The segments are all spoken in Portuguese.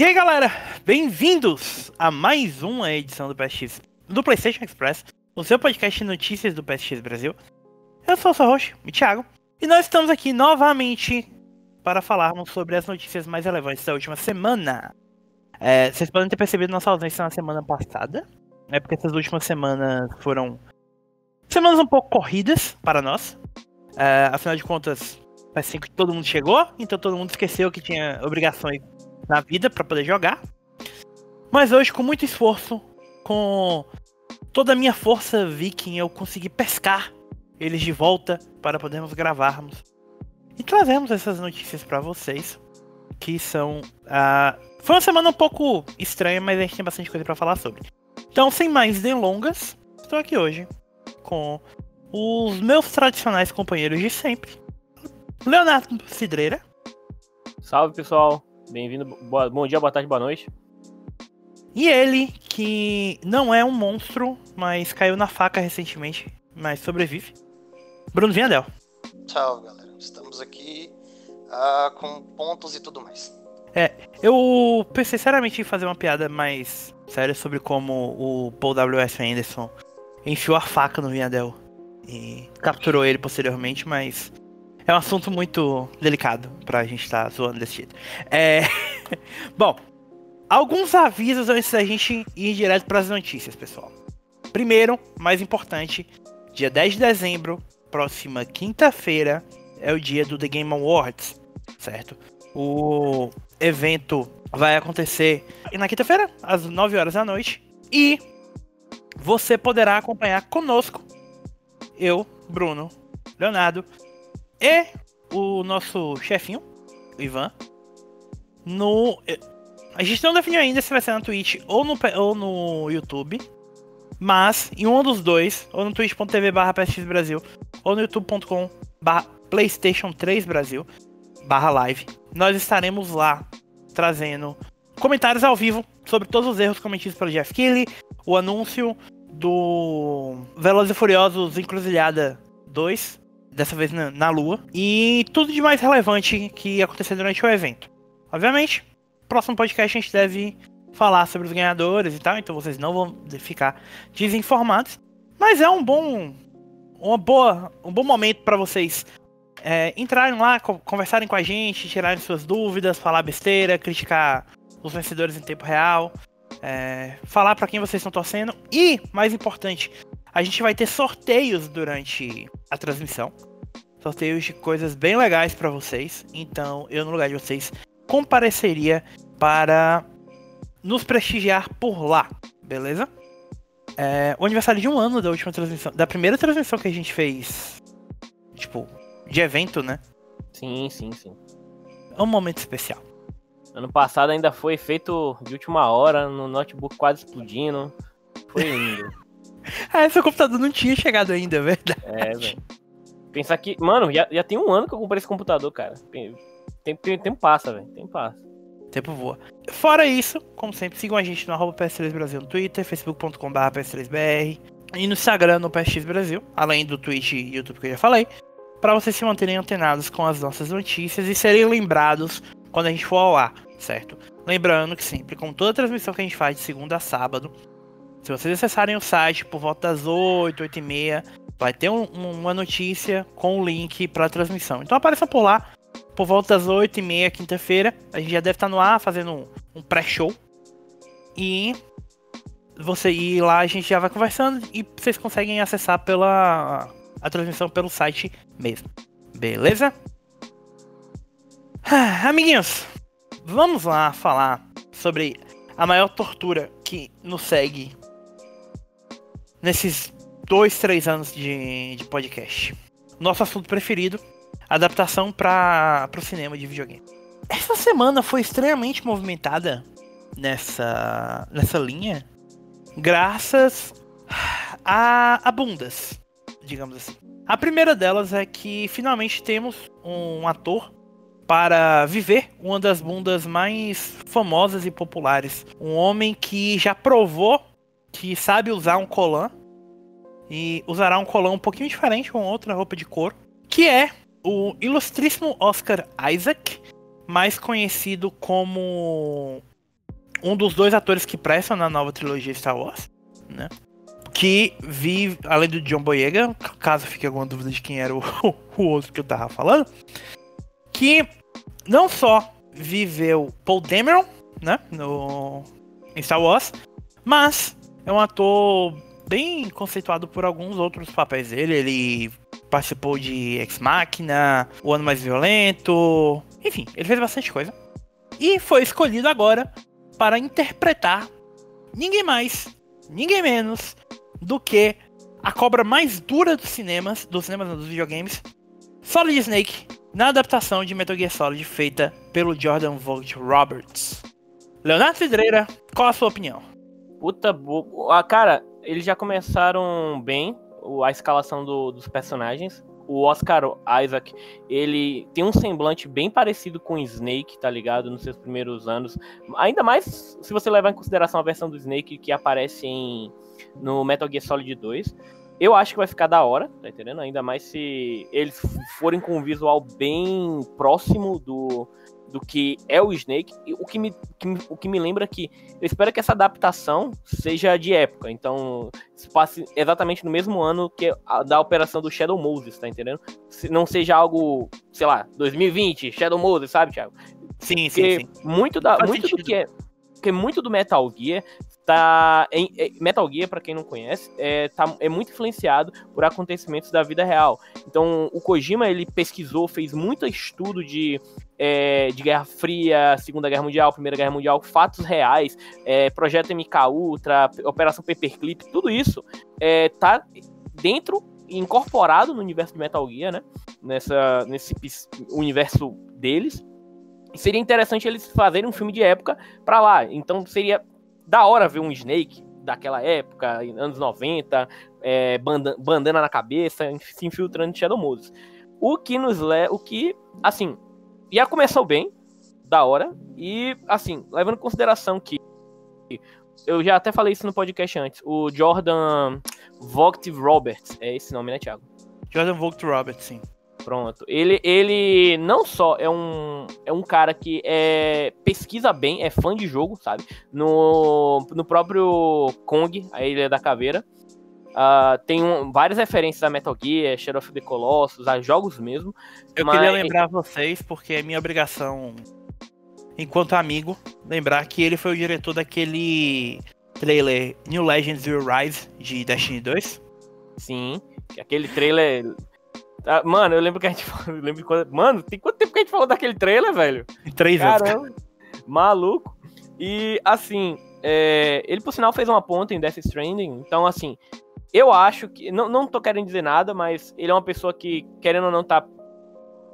E aí galera, bem-vindos a mais uma edição do PSX do PlayStation Express, o seu podcast de notícias do PSX Brasil. Eu sou o seu host, o Thiago, e nós estamos aqui novamente para falarmos sobre as notícias mais relevantes da última semana. É, vocês podem ter percebido nossa ausência na semana passada, né? Porque essas últimas semanas foram semanas um pouco corridas para nós. É, afinal de contas, parece que todo mundo chegou, então todo mundo esqueceu que tinha obrigações na vida para poder jogar. Mas hoje, com muito esforço, com toda a minha força viking, eu consegui pescar eles de volta para podermos gravarmos e trazemos essas notícias para vocês, que são uh, foi uma semana um pouco estranha, mas a gente tem bastante coisa para falar sobre. Então, sem mais delongas, estou aqui hoje com os meus tradicionais companheiros de sempre. Leonardo Cidreira. Salve pessoal, Bem-vindo. Bom dia, boa tarde, boa noite. E ele, que não é um monstro, mas caiu na faca recentemente, mas sobrevive. Bruno Vinhadel. Tchau, galera. Estamos aqui uh, com pontos e tudo mais. É, eu pensei seriamente em fazer uma piada mais séria sobre como o Paul W.S. Anderson enfiou a faca no Vinhadel e capturou ele posteriormente, mas é um assunto muito delicado pra gente estar tá zoando desse jeito. É... Bom, alguns avisos antes da gente ir direto para as notícias, pessoal. Primeiro, mais importante, dia 10 de dezembro, próxima quinta-feira, é o dia do The Game Awards, certo? O evento vai acontecer na quinta-feira, às 9 horas da noite, e você poderá acompanhar conosco, eu, Bruno, Leonardo, e o nosso chefinho, o Ivan, no. A gente não definiu ainda se vai ser na Twitch ou no, ou no YouTube. Mas em um dos dois, ou no twitch.tv barra Brasil, ou no youtube.com barra Playstation 3 Brasil, barra live, nós estaremos lá trazendo comentários ao vivo sobre todos os erros cometidos pelo Jeff Keighley, o anúncio do Velozes e Furiosos Encruzilhada 2, dessa vez na, na Lua, e tudo de mais relevante que aconteceu durante o evento. Obviamente, próximo podcast a gente deve falar sobre os ganhadores e tal, então vocês não vão ficar desinformados, mas é um bom, uma boa, um bom momento para vocês é, entrarem lá, conversarem com a gente, tirarem suas dúvidas, falar besteira, criticar os vencedores em tempo real, é, falar para quem vocês estão torcendo e, mais importante, a gente vai ter sorteios durante a transmissão. Sorteios de coisas bem legais para vocês. Então, eu no lugar de vocês compareceria para nos prestigiar por lá, beleza? É, o aniversário de um ano da última transmissão, da primeira transmissão que a gente fez, tipo, de evento, né? Sim, sim, sim. É um momento especial. Ano passado ainda foi feito de última hora, no notebook quase explodindo. Foi lindo. ah, seu computador não tinha chegado ainda, é verdade. É, velho. Pensar que. Mano, já, já tem um ano que eu comprei esse computador, cara. Tempo, tempo passa, velho. Tempo passa. Tempo voa. Fora isso, como sempre, sigam a gente no arroba PS3 Brasil no Twitter, facebook.com.br PS3BR e no Instagram no PSX Brasil, além do Twitch e YouTube que eu já falei, para vocês se manterem antenados com as nossas notícias e serem lembrados quando a gente for ao ar, certo? Lembrando que sempre, com toda a transmissão que a gente faz de segunda a sábado, se vocês acessarem o site por volta das 8, 8 e meia, vai ter um, uma notícia com o link para a transmissão. Então apareça por lá, por volta das 8 e meia, quinta-feira. A gente já deve estar no ar fazendo um, um pré-show. E você ir lá, a gente já vai conversando e vocês conseguem acessar pela a transmissão pelo site mesmo. Beleza? Ah, amiguinhos, vamos lá falar sobre a maior tortura que nos segue nesses dois, três anos de, de podcast. Nosso assunto preferido, adaptação para o cinema de videogame. Essa semana foi extremamente movimentada nessa, nessa linha, graças a, a bundas, digamos assim. A primeira delas é que finalmente temos um ator para viver uma das bundas mais famosas e populares. Um homem que já provou que sabe usar um colan e usará um colão um pouquinho diferente com outra roupa de couro, que é o ilustríssimo Oscar Isaac, mais conhecido como um dos dois atores que prestam na nova trilogia Star Wars, né? Que vive, além do John Boyega, caso fique alguma dúvida de quem era o, o outro que eu tava falando, que não só viveu Paul Dameron, né, no em Star Wars, mas é um ator bem conceituado por alguns outros papéis dele. Ele participou de Ex Machina, O Ano Mais Violento, enfim, ele fez bastante coisa. E foi escolhido agora para interpretar ninguém mais, ninguém menos do que a cobra mais dura dos cinemas, dos cinemas dos videogames, Solid Snake, na adaptação de Metal Gear Solid feita pelo Jordan Vogt Roberts. Leonardo Cidreira, qual a sua opinião? Puta, bo... ah, cara, eles já começaram bem a escalação do, dos personagens. O Oscar Isaac, ele tem um semblante bem parecido com o Snake, tá ligado? Nos seus primeiros anos. Ainda mais se você levar em consideração a versão do Snake que aparece em, no Metal Gear Solid 2. Eu acho que vai ficar da hora, tá entendendo? Ainda mais se eles forem com um visual bem próximo do, do que é o Snake. O que me, que, o que me lembra que eu espero que essa adaptação seja de época. Então, se passe exatamente no mesmo ano que a da operação do Shadow Moses, tá entendendo? Se não seja algo, sei lá, 2020, Shadow Moses, sabe, Thiago? Sim, sim, sim. Muito, da, muito do que é. Porque muito do Metal Gear tá em, em Metal Gear para quem não conhece é, tá, é muito influenciado por acontecimentos da vida real então o Kojima ele pesquisou fez muito estudo de é, de Guerra Fria Segunda Guerra Mundial Primeira Guerra Mundial fatos reais é, projeto MK Ultra Operação Paperclip tudo isso é, tá dentro incorporado no universo de Metal Gear né nessa nesse universo deles seria interessante eles fazerem um filme de época para lá. Então seria da hora ver um Snake daquela época, anos 90, é, bandana na cabeça, se infiltrando em Shadow Moses. O que nos leva. O que, assim, já começou bem, da hora, e, assim, levando em consideração que. Eu já até falei isso no podcast antes. O Jordan Vogt Roberts. É esse nome, né, Thiago? Jordan Vogt Roberts, sim. Pronto. Ele, ele não só é um, é um cara que é, pesquisa bem, é fã de jogo, sabe? No, no próprio Kong, a Ilha da Caveira. Uh, tem um, várias referências a Metal Gear, Shadow of the Colossus, a jogos mesmo. Eu mas... queria lembrar vocês, porque é minha obrigação, enquanto amigo, lembrar que ele foi o diretor daquele trailer New Legends Will Rise de Destiny 2. Sim, aquele trailer ah, mano, eu lembro que a gente falou. Lembro quando, mano, tem quanto tempo que a gente falou daquele trailer, velho? Três anos. Maluco. E assim, é, ele por sinal fez uma ponta em Death Stranding. Então, assim, eu acho que. Não, não tô querendo dizer nada, mas ele é uma pessoa que, querendo ou não, tá.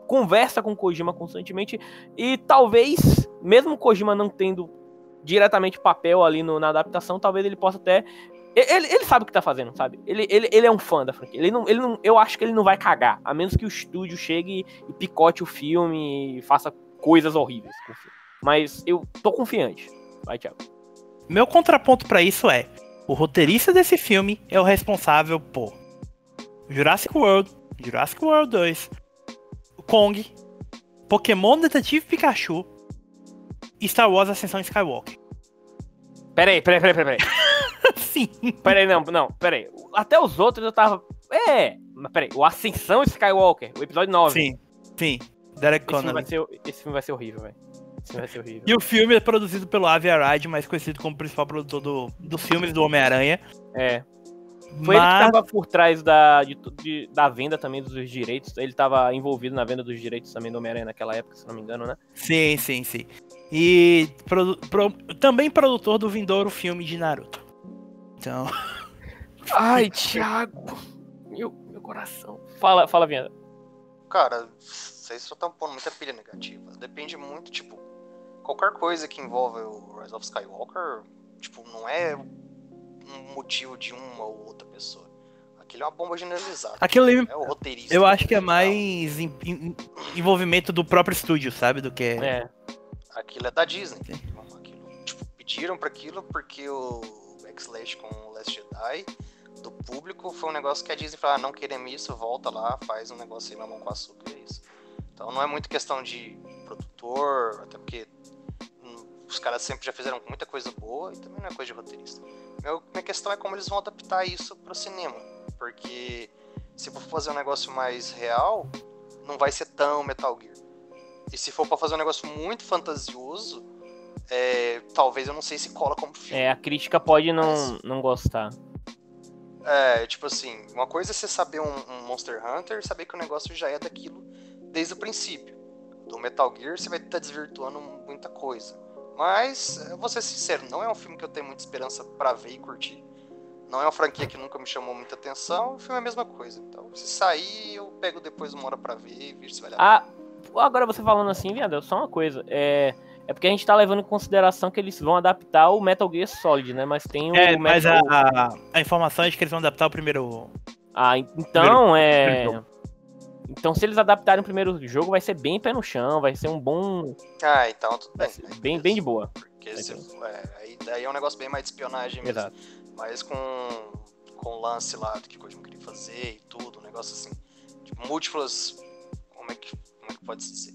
Conversa com Kojima constantemente. E talvez, mesmo Kojima não tendo diretamente papel ali no, na adaptação, talvez ele possa até ele, ele sabe o que tá fazendo, sabe? Ele, ele, ele é um fã da franquia. Ele não, ele não, eu acho que ele não vai cagar, a menos que o estúdio chegue e picote o filme e faça coisas horríveis. Mas eu tô confiante. Vai, Thiago. Meu contraponto para isso é: o roteirista desse filme é o responsável por Jurassic World, Jurassic World 2, Kong, Pokémon Detetive Pikachu e Star Wars Ascensão Skywalker. Peraí, peraí, peraí, peraí. Sim. Peraí, não, não, peraí. Até os outros eu tava. É, mas peraí. O Ascensão Skywalker, o episódio 9. Sim, sim. Derek Esse filme vai ser, esse filme vai ser horrível, velho. E o filme é produzido pelo Avi Arad, mais conhecido como principal produtor do, dos filmes do Homem-Aranha. É. Foi Mas... ele que tava por trás da, de, de, da venda também dos direitos. Ele tava envolvido na venda dos direitos também do Homem-Aranha naquela época, se não me engano, né? Sim, sim, sim. E produ pro, também produtor do vindouro filme de Naruto. Então. Ai, Thiago! Meu, meu coração. Fala, fala, Viana. Cara, vocês só estão pondo muita pilha negativa. Depende muito, tipo, qualquer coisa que envolve o Rise of Skywalker, tipo, não é um motivo de uma ou outra pessoa. Aquilo é uma bomba generalizada. Aquilo é o roteirista. Eu acho que é mais envolvimento do próprio estúdio, sabe? Do que. É. Aquilo é da Disney. Aquilo, tipo, pediram para aquilo porque o backslash com o Last Jedi do público foi um negócio que a Disney falou, ah, não queremos isso, volta lá, faz um negócio aí mamão com açúcar, é isso. Então não é muito questão de produtor, até porque os caras sempre já fizeram muita coisa boa e também não é coisa de roteirista. Meu, minha questão é como eles vão adaptar isso pro cinema. Porque se for fazer um negócio mais real, não vai ser tão Metal Gear. E se for para fazer um negócio muito fantasioso, é, talvez eu não sei se cola como filme. É, a crítica pode não, Mas... não gostar. É, tipo assim, uma coisa é você saber um, um, Monster Hunter e saber que o negócio já é daquilo desde o princípio. Do Metal Gear você vai estar tá desvirtuando muita coisa. Mas, vou ser sincero, não é um filme que eu tenho muita esperança para ver e curtir. Não é uma franquia que nunca me chamou muita atenção, o filme é a mesma coisa. Então, se sair, eu pego depois uma hora pra ver e vejo se vai dar. Ah, agora você falando assim, viado, só uma coisa. É, é porque a gente tá levando em consideração que eles vão adaptar o Metal Gear Solid, né? Mas tem o. É, mas Metal... a, a, informação é de que eles vão adaptar o primeiro. Ah, então primeiro, é. Primeiro então, se eles adaptarem o primeiro jogo, vai ser bem pé no chão, vai ser um bom. Ah, então tudo bem. Bem, bem de boa. Porque se, é, aí, aí é um negócio bem mais de espionagem mesmo. Exato. Mas com, com o lance lá do que o Kojima queria fazer e tudo, um negócio assim. Tipo, múltiplas. Como é que, como é que pode se dizer?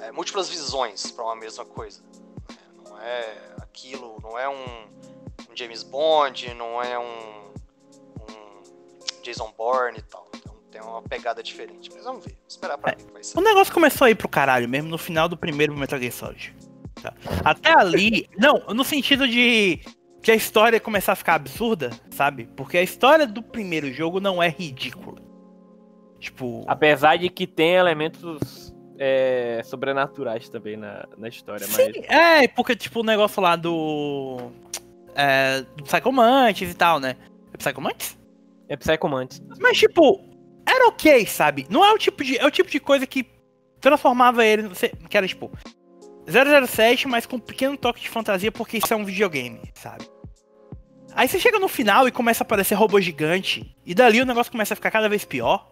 É, múltiplas visões para uma mesma coisa. É, não é aquilo, não é um, um James Bond, não é um, um Jason Bourne e tal tem uma pegada diferente. Mas vamos ver, vamos esperar pra é, ver o que vai ser. O negócio começou a ir pro caralho mesmo no final do primeiro Metal Gear Solid. Tá? Até ali. não, no sentido de que a história começar a ficar absurda, sabe? Porque a história do primeiro jogo não é ridícula. Tipo. Apesar de que tem elementos é, sobrenaturais também na, na história. Sim, mas... é, porque, tipo, o negócio lá do. É, do Psychomantis e tal, né? É Psychomantis? É Psychomantis. Mas, tipo, era ok, sabe? Não é o tipo de. É o tipo de coisa que transformava ele. Que era tipo. 007, mas com um pequeno toque de fantasia, porque isso é um videogame, sabe? Aí você chega no final e começa a aparecer robô gigante, e dali o negócio começa a ficar cada vez pior.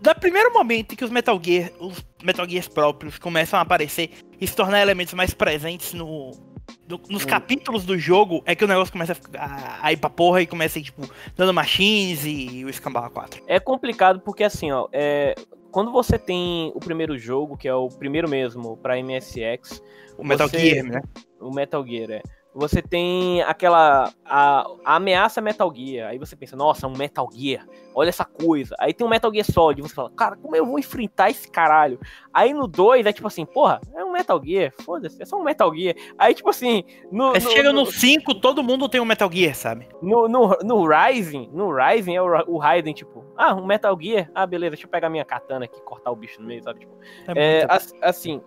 Da primeiro momento em que os Metal Gear, os Metal Gears próprios começam a aparecer e se tornar elementos mais presentes no, do, nos hum. capítulos do jogo é que o negócio começa a, a ir pra porra e começa a ir, tipo, dando machines e, o Escambau 4. É complicado porque, assim, ó, é, quando você tem o primeiro jogo, que é o primeiro mesmo, pra MSX... O Metal você, Gear, né? O Metal Gear, é você tem aquela a, a, ameaça Metal Gear. Aí você pensa, nossa, um Metal Gear. Olha essa coisa. Aí tem um Metal Gear Solid. Você fala, cara, como eu vou enfrentar esse caralho? Aí no 2 é tipo assim, porra, é um Metal Gear. Foda-se, é só um Metal Gear. Aí tipo assim. No, no chega no 5, todo mundo tem um Metal Gear, sabe? No, no, no Rising, no Rising é o, o Raiden, tipo, ah, um Metal Gear. Ah, beleza, deixa eu pegar minha katana aqui e cortar o bicho no meio, sabe? Tipo, é, é assim,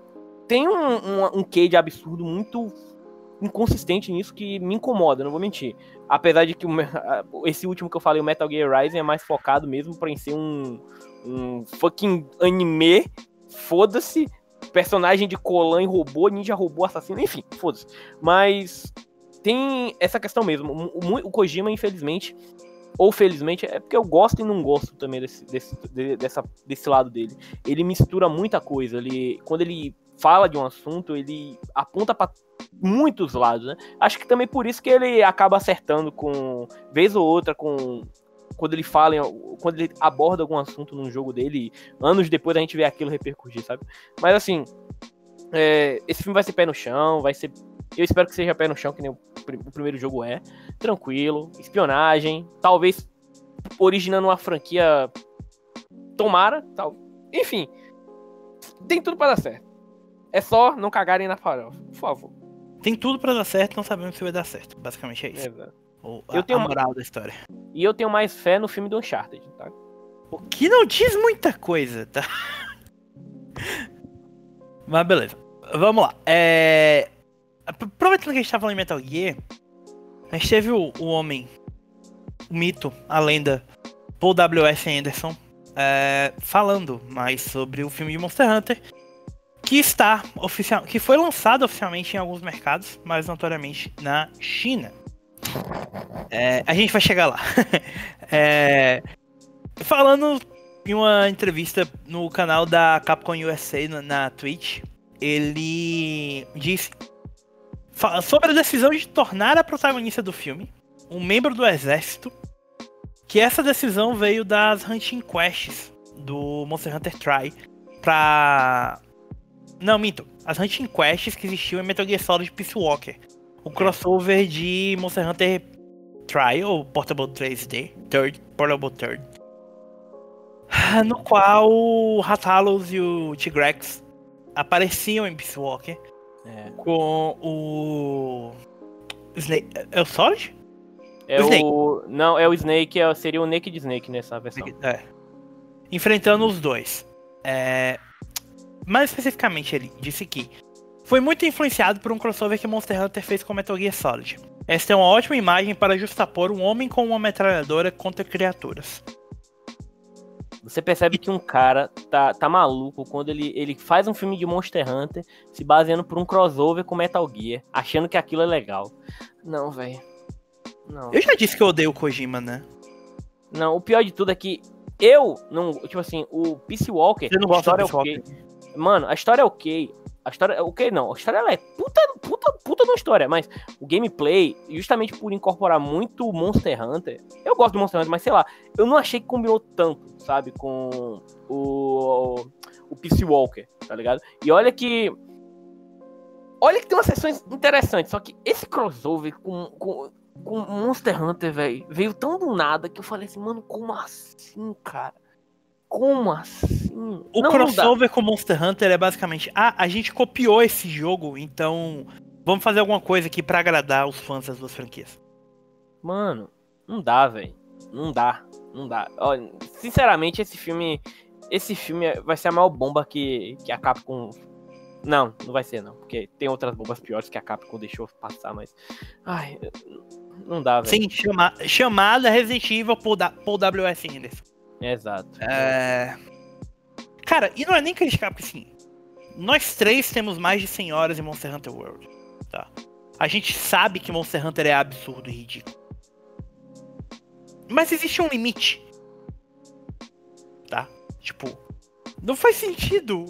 tem um, um, um quê de absurdo muito inconsistente nisso que me incomoda, não vou mentir. Apesar de que esse último que eu falei, o Metal Gear Rising, é mais focado mesmo pra ser um, um fucking anime, foda-se, personagem de Colan e robô, ninja robô, assassino, enfim, foda-se. Mas tem essa questão mesmo. O, o, Kojima, infelizmente, ou felizmente, é porque eu gosto e não gosto também desse, desse, dessa, desse lado dele. Ele mistura muita coisa. Ele, quando ele fala de um assunto, ele aponta para muitos lados, né? Acho que também por isso que ele acaba acertando com vez ou outra com quando ele fala, quando ele aborda algum assunto num jogo dele, anos depois a gente vê aquilo repercutir, sabe? Mas assim, é, esse filme vai ser pé no chão, vai ser. Eu espero que seja pé no chão, que nem o, o primeiro jogo é. Tranquilo, espionagem, talvez originando uma franquia. Tomara, tal. Enfim, tem tudo para dar certo. É só não cagarem na farofa, por favor. Tem tudo para dar certo, não sabemos se vai dar certo. Basicamente é isso. Exato. Ou eu a, tenho a moral da história. E eu tenho mais fé no filme do Uncharted, tá? O que não diz muita coisa, tá? Mas beleza. Vamos lá. É... Aproveitando que a gente tá falando em Metal Gear, a gente teve o, o homem, o mito, a lenda, Paul W.S. Anderson, é, falando mais sobre o filme de Monster Hunter que está oficial, que foi lançado oficialmente em alguns mercados, mas notoriamente na China. É, a gente vai chegar lá. é, falando em uma entrevista no canal da Capcom USA na, na Twitch, ele disse sobre a decisão de tornar a protagonista do filme um membro do exército, que essa decisão veio das Hunting Quests do Monster Hunter Try para não, minto. as Hunting Quests que existiam em Metal Gear Solid Peace Walker. O crossover de Monster Hunter Trial, Portable 3D, Third, Portable Third. No qual o Ratalos e o Tigrex apareciam em Peace Walker É, com o. Snake. É o Solid? é O Snake. o. Não, é o Snake, é- seria o Naked Snake nessa versão. É. Enfrentando os dois. É, Mais especificamente, ele disse que foi muito influenciado por um crossover que Monster Hunter fez com Metal Gear Solid. Esta é uma ótima imagem para justapor um homem com uma metralhadora contra criaturas. Você percebe que um cara tá, tá maluco quando ele, ele faz um filme de Monster Hunter se baseando por um crossover com Metal Gear, achando que aquilo é legal. Não, velho. Não. Eu já disse que eu odeio o Kojima, né? Não, o pior de tudo é que eu não. Tipo assim, o Peace Walker. Você não gosta do história é Peace ok. Mano, a história é ok. A história é ok, não. A história ela é puta, puta, puta uma história. Mas o gameplay, justamente por incorporar muito Monster Hunter. Eu gosto do Monster Hunter, mas sei lá. Eu não achei que combinou tanto, sabe? Com o. O Peace Walker, tá ligado? E olha que. Olha que tem umas sessões interessantes. Só que esse crossover com, com, com Monster Hunter, velho, veio tão do nada que eu falei assim, mano, como assim, cara? Como assim? O Não, não crossover com Monster Hunter é basicamente: ah, a gente copiou esse jogo, então vamos fazer alguma coisa aqui pra agradar os fãs das duas franquias. Mano, não dá, velho. Não dá. Não dá. Olha, sinceramente, esse filme. Esse filme vai ser a maior bomba que, que a Capcom. Não, não vai ser, não. Porque tem outras bombas piores que a Capcom deixou passar, mas. Ai, não dá, velho. Sim, chama- chamada Resident Evil Paul, da- Paul W.S. Anderson. Exato. É... Cara, e não é nem criticar, porque assim, nós três temos mais de 100 horas em Monster Hunter World, tá? A gente sabe que Monster Hunter é absurdo e ridículo. Mas existe um limite. Tá? Tipo, não faz sentido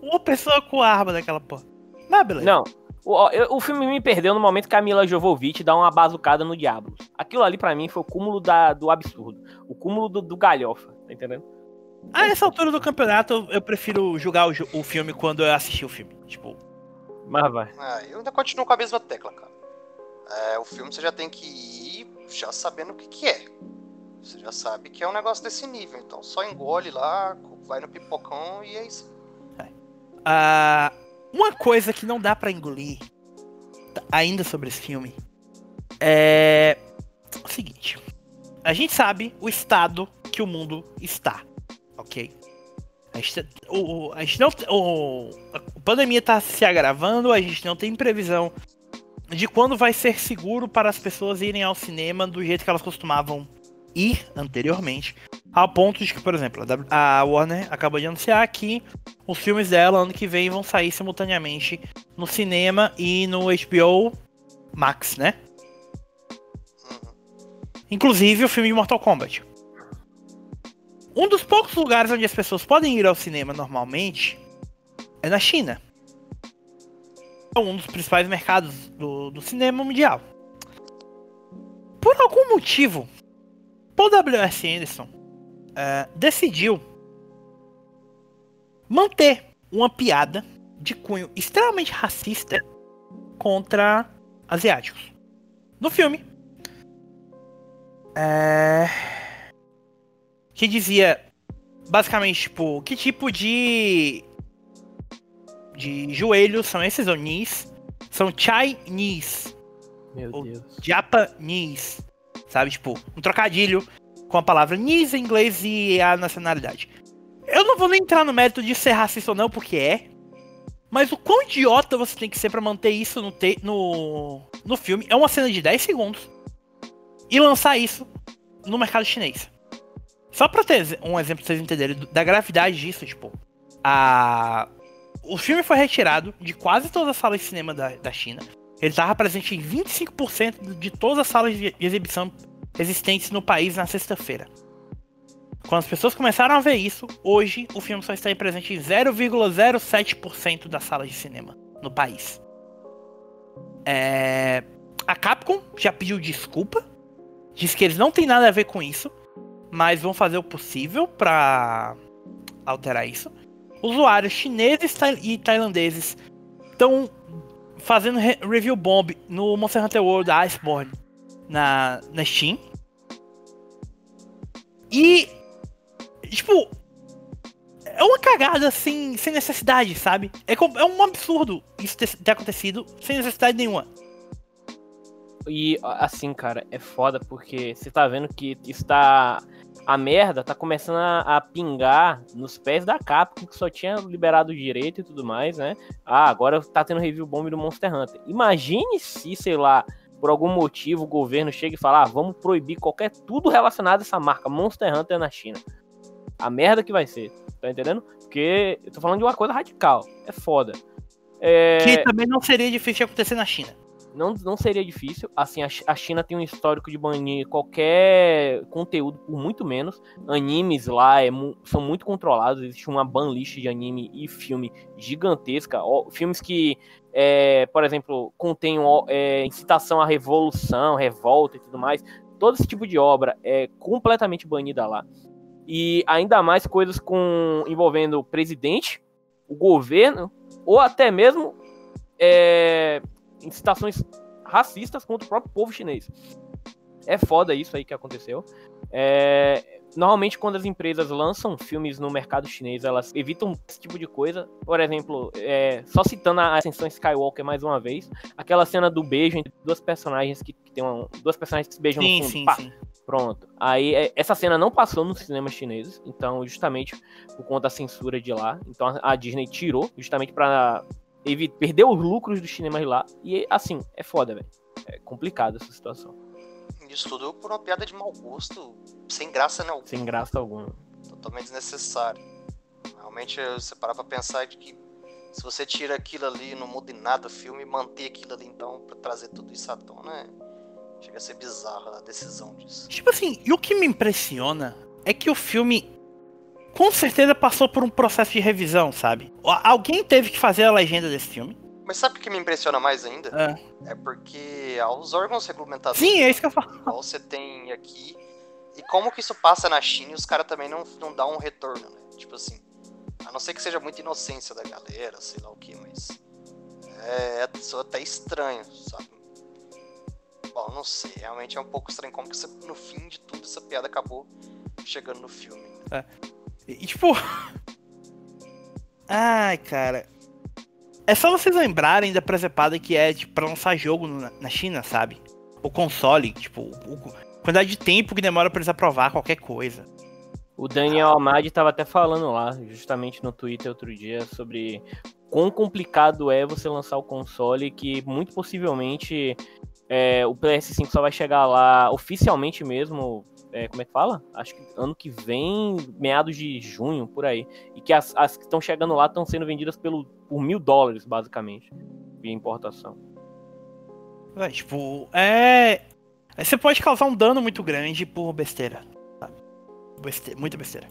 uma pessoa com arma daquela porra. Mas beleza. Não. O, o filme me perdeu no momento que a Mila Jovovich dá uma bazucada no Diablo. Aquilo ali, pra mim, foi o cúmulo da, do absurdo. O cúmulo do, do galhofa, tá entendendo? A essa altura do campeonato, eu- eu prefiro julgar o, o filme quando eu assisti o filme. Tipo, Mas vai. Ah, eu ainda continuo com a mesma tecla, cara. É, o filme você já tem que ir já sabendo o que, que é. Você já sabe que é um negócio desse nível, então só engole lá, vai no pipocão e é isso. Ah, uma coisa que não dá pra engolir ainda sobre esse filme é o seguinte: a gente sabe o estado que o mundo está, ok? A gente, tá- o, a gente não, o, a pandemia tá se agravando, a gente não tem previsão de quando vai ser seguro para as pessoas irem ao cinema do jeito que elas costumavam ir anteriormente. Ao ponto de que, por exemplo, a a Warner acabou de anunciar que os filmes dela ano que vem vão sair simultaneamente no cinema e no HBO Max, né? Uhum. Inclusive o filme de Mortal Kombat. Um dos poucos lugares onde as pessoas podem ir ao cinema normalmente é na China. É um dos principais mercados do, do cinema mundial. Por algum motivo, Paul W.S. Anderson eh, decidiu manter uma piada de cunho extremamente racista contra asiáticos. No filme. É... Que dizia basicamente, tipo, que tipo de. de joelhos são esses ou knees? São Chinese, Meu O- Deus. Japanese. Sabe, tipo, um trocadilho com a palavra knees em inglês e a nacionalidade. Eu não vou nem entrar no mérito de ser racista ou não, porque é. Mas o quão idiota você tem que ser pra manter isso no, te- no, no filme é uma cena de 10 segundos e lançar isso no mercado chinês. Só pra ter um exemplo pra vocês entenderem da gravidade disso, tipo, a... o filme foi retirado de quase todas as salas de cinema da, da China. Ele estava presente em 25% de todas as salas de exibição existentes no país na sexta-feira. Quando as pessoas começaram a ver isso, hoje o filme só está presente em 0,07% das salas de cinema no país. É, A Capcom já pediu desculpa, disse que eles não têm nada a ver com isso, mas vão fazer o possível para alterar isso. usuários chineses e tailandeses estão fazendo re review bomb no Monster Hunter World Iceborne na, na Steam. E, tipo, é uma cagada sem, sem necessidade, sabe? É, é um absurdo isso ter, ter acontecido sem necessidade nenhuma. E assim, cara, é foda porque você tá vendo que está. A merda tá começando a, a, pingar nos pés da Capcom, que só tinha liberado o direito e tudo mais, né? Ah, agora tá tendo review bomb do Monster Hunter. Imagine se, sei lá, por algum motivo o governo chega e fala: ah, vamos proibir qualquer tudo relacionado a essa marca Monster Hunter na China. A merda que vai ser, tá entendendo? Porque eu tô falando de uma coisa radical. É foda. É... Que também não seria difícil de acontecer na China não, não seria difícil. Assim, a, China tem um histórico de banir qualquer conteúdo por muito menos. Animes lá é, são muito controlados. Existe uma ban list de anime e filme gigantesca. filmes que, é, por exemplo, contêm é, incitação à revolução, revolta e tudo mais. Todo esse tipo de obra é completamente banida lá. E ainda mais coisas com envolvendo o presidente, o governo, ou até mesmo é, incitações racistas contra o próprio povo chinês. É foda isso aí que aconteceu. É, normalmente, quando as empresas lançam filmes no mercado chinês, elas evitam esse tipo de coisa. Por exemplo, é, só citando a Ascensão Skywalker mais uma vez, aquela cena do beijo entre duas personagens que, que tem uma, duas personagens que se beijam sim, no fundo. Sim, pá, sim. Pronto. Aí é, essa cena não passou nos cinemas chineses, então justamente por conta da censura de lá, então a Disney tirou justamente para ele perdeu os lucros dos cinemas lá. E assim, é foda, velho. É complicado essa situação. Isso tudo por uma piada de mau gosto, sem graça nenhuma. Sem graça alguma. Totalmente desnecessário. Realmente, você parar pra pensar de que se você tira aquilo ali, não muda em nada o filme, manter aquilo ali, então, pra trazer tudo isso à tona, é... chega a ser bizarra a decisão disso. Tipo assim, e o que me impressiona é que o filme com certeza passou por um processo de revisão, sabe? Alguém teve que fazer a legenda desse filme. Mas sabe o que me impressiona mais ainda? É, é porque aos órgãos regulamentados. Sim, é isso que eu falo. Você tem aqui. E como que isso passa na China e os caras também não, não dão um retorno, né? Tipo assim. A não ser que seja muita inocência da galera, sei lá o que, mas. É, é até estranho, sabe? Bom, não sei. Realmente é um pouco estranho como que você, no fim de tudo essa piada acabou chegando no filme. É. E, tipo. Ai, cara. É só vocês lembrarem da presepada que é tipo, pra lançar jogo na China, sabe? O console, tipo, a quantidade de tempo que demora pra eles aprovar qualquer coisa. O Daniel Amadi tava até falando lá, justamente no Twitter outro dia, sobre quão complicado é você lançar o console, que muito possivelmente é, o PS5 só vai chegar lá oficialmente mesmo é, como é que fala? Acho que ano que vem, meados de junho, por aí. E que as, as que estão chegando lá estão sendo vendidas pelo, por mil dólares, basicamente, via importação. É, tipo, é. Você pode causar um dano muito grande por besteira. Sabe? Besteira, muita besteira.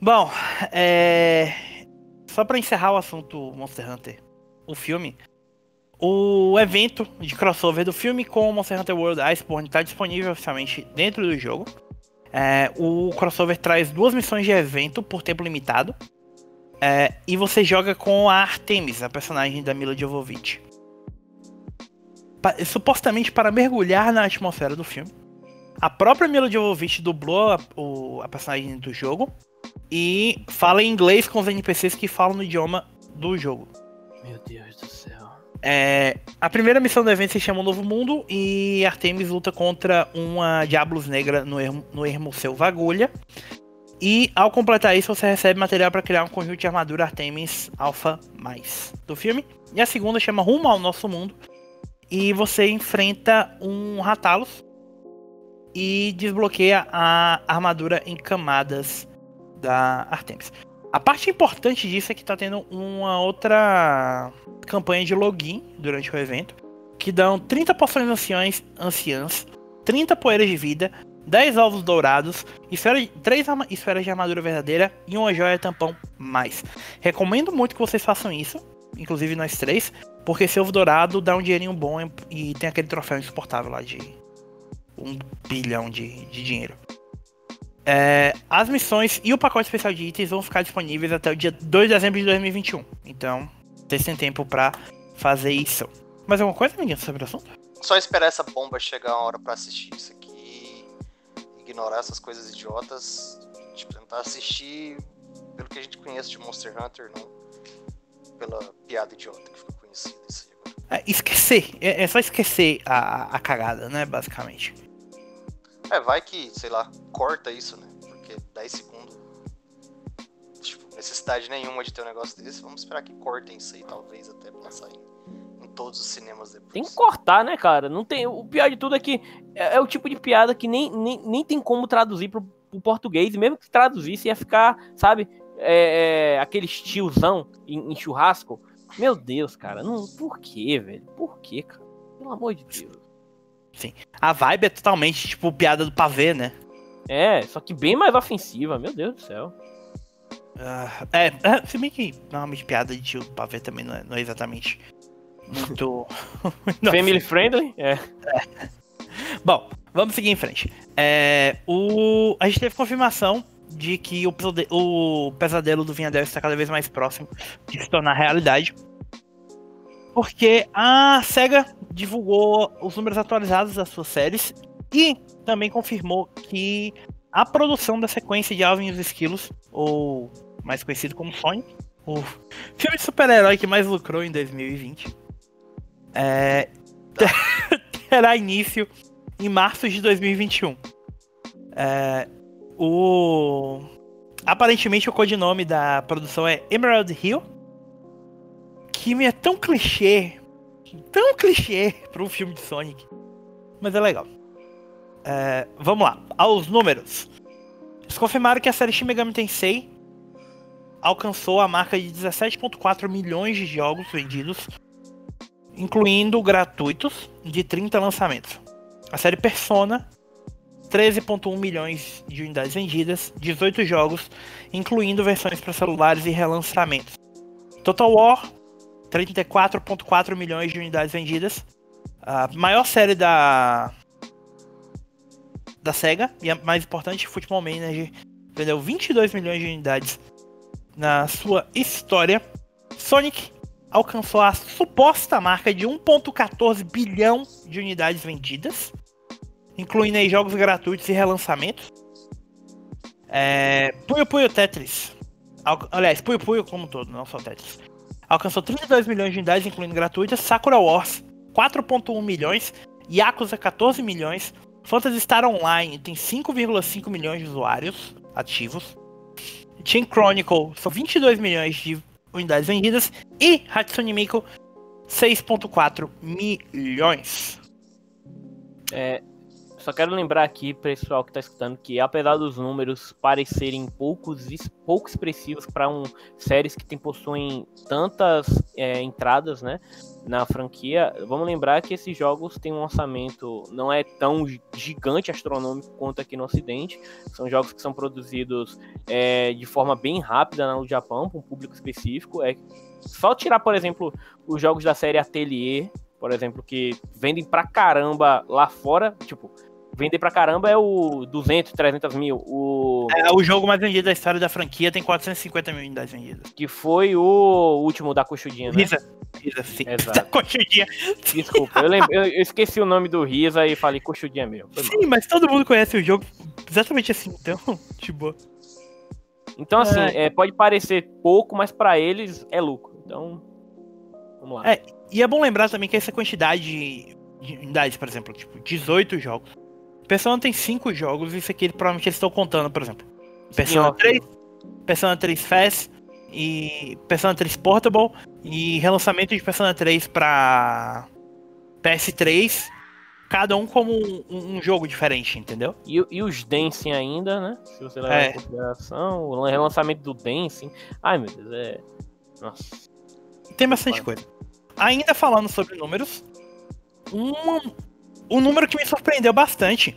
Bom, é. Só para encerrar o assunto Monster Hunter, o filme, o evento de crossover do filme com Monster Hunter World Iceborne está disponível oficialmente dentro do jogo. É, o crossover traz duas missões de evento por tempo limitado. É, e você joga com a Artemis, a personagem da Mila Jovovich. Pa supostamente para mergulhar na atmosfera do filme. A própria Mila Jovovich dublou a, o, a personagem do jogo. E fala em inglês com os NPCs que falam no idioma do jogo. Meu Deus. É, a primeira missão do evento se chama Novo Mundo e Artemis luta contra uma Diablos Negra no ermo, no ermo seu Vagulha. E ao completar isso, você recebe material para criar um conjunto de armadura Artemis Alpha Mais do filme. E a segunda chama Rumo ao Nosso Mundo. E você enfrenta um Ratalos e desbloqueia a armadura em camadas da Artemis. A parte importante disso é que tá tendo uma outra campanha de login durante o evento, que dão 30 poções anciãs, anciãs 30 poeiras de vida, 10 ovos dourados, esfera, 3 esferas de armadura verdadeira e uma joia tampão mais. Recomendo muito que vocês façam isso, inclusive nós três, porque esse ovo dourado dá um dinheirinho bom e tem aquele troféu insuportável lá de um bilhão de, de dinheiro. É, as missões e o pacote especial de itens vão ficar disponíveis até o dia 2 de dezembro de 2021. Então, vocês têm tempo pra fazer isso. Mais alguma coisa, ninguém sobre o assunto? Só esperar essa bomba chegar uma hora pra assistir isso aqui. Ignorar essas coisas idiotas. Tipo, tentar assistir pelo que a gente conhece de Monster Hunter, não pela piada idiota que ficou conhecida. Isso aí agora. É, esquecer. É, é só esquecer a, a cagada, né? Basicamente. É, vai que, sei lá, corta isso, né? Porque 10 segundos. Tipo, necessidade nenhuma de ter um negócio desse. Vamos esperar que cortem isso aí, talvez até pra lançar em, todos os cinemas depois. Tem que cortar, né, cara? Não tem, o pior de tudo é que é, é o tipo de piada que nem, nem, nem tem como traduzir pro, pro português. Mesmo que traduzisse, ia ficar, sabe, é, é, aquele tiozão em, em churrasco. Meu Deus, cara. Não, por quê, velho? Por quê, cara? Pelo amor de Deus. A vibe é totalmente, tipo, piada do pavê, né? É, só que bem mais ofensiva, meu Deus do céu. Ah, é, é, se bem que normalmente piada de tio do pavê também não é, não é exatamente muito. Family friendly? É. Bom, vamos seguir em frente. É, o, a gente teve confirmação de que o, o pesadelo do Vinhadel está cada vez mais próximo de se tornar realidade. Porque a SEGA divulgou os números atualizados das suas séries e também confirmou que a produção da sequência de Alvin e os Esquilos, ou mais conhecido como Sonic, o filme de super-herói que mais lucrou em 2020, é, terá início em março de 2021. É, o aparentemente o codinome da produção é Emerald Hill, me é tão clichê, tão clichê para um filme de Sonic, mas é legal. É, vamos lá, aos números. Eles confirmaram que a série Shin Megami Tensei alcançou a marca de 17.4 milhões de jogos vendidos, incluindo gratuitos de 30 lançamentos. A série Persona 13.1 milhões de unidades vendidas, 18 jogos, incluindo versões para celulares e relançamentos. Total War, 34.4 milhões de unidades vendidas. A maior série da da Sega e a mais importante, Football Manager, vendeu 22 milhões de unidades na sua história. Sonic alcançou a suposta marca de 1.14 bilhão de unidades vendidas incluindo aí jogos gratuitos e relançamentos. É, Puyo Puyo Tetris. Al- Aliás, Puyo Puyo como um todo, não só Tetris. Alcançou 32 milhões de unidades, incluindo gratuitas. Sakura Wars, 4.1 milhões. Yakuza, 14 milhões. Phantasy Star Online tem 5,5 milhões de usuários ativos. Chain Chronicle são 22 milhões de unidades vendidas. E Hatsune Miku, 6,4 milhões. Só quero lembrar aqui, pessoal que tá escutando, que apesar dos números parecerem poucos, pouco expressivos para um séries que tem, possuem tantas é, entradas, né, na franquia, vamos lembrar que esses jogos têm um orçamento não é tão gi- gigante astronômico quanto aqui no Ocidente. São jogos que são produzidos é, de forma bem rápida no Japão, para um público específico. É só tirar, por exemplo, os jogos da série Atelier, por exemplo, que vendem pra caramba lá fora, tipo, vender pra caramba é o 200, 300 mil. O É o jogo mais vendido da história da franquia, tem 450 mil unidades vendidas. que foi o último da coxudinha, né? Risa. Risa, sim. Exato. Da coxudinha. Desculpa, eu, lembro- eu- eu esqueci o nome do Risa e falei coxudinha mesmo. Foi mal. Sim, mas todo mundo conhece o jogo exatamente assim, então, de boa. Então, assim, É. é, pode parecer pouco, mas pra eles é lucro. Então, vamos lá. É. E é bom lembrar também que essa quantidade de de unidades, por exemplo, tipo, 18 jogos. Persona tem 5 jogos, isso aqui provavelmente eles estão contando, por exemplo. Persona Spin-off. 3, Persona 3 Fast e Persona 3 Portable e relançamento de Persona 3 pra PS3, cada um como um, um jogo diferente, entendeu? E, e os Dancing ainda, né? Se você levar É. em consideração, o relançamento do Dancing. Ai, meu Deus, é. Nossa. Tem bastante Claro. coisa. Ainda falando sobre números, um, um número que me surpreendeu bastante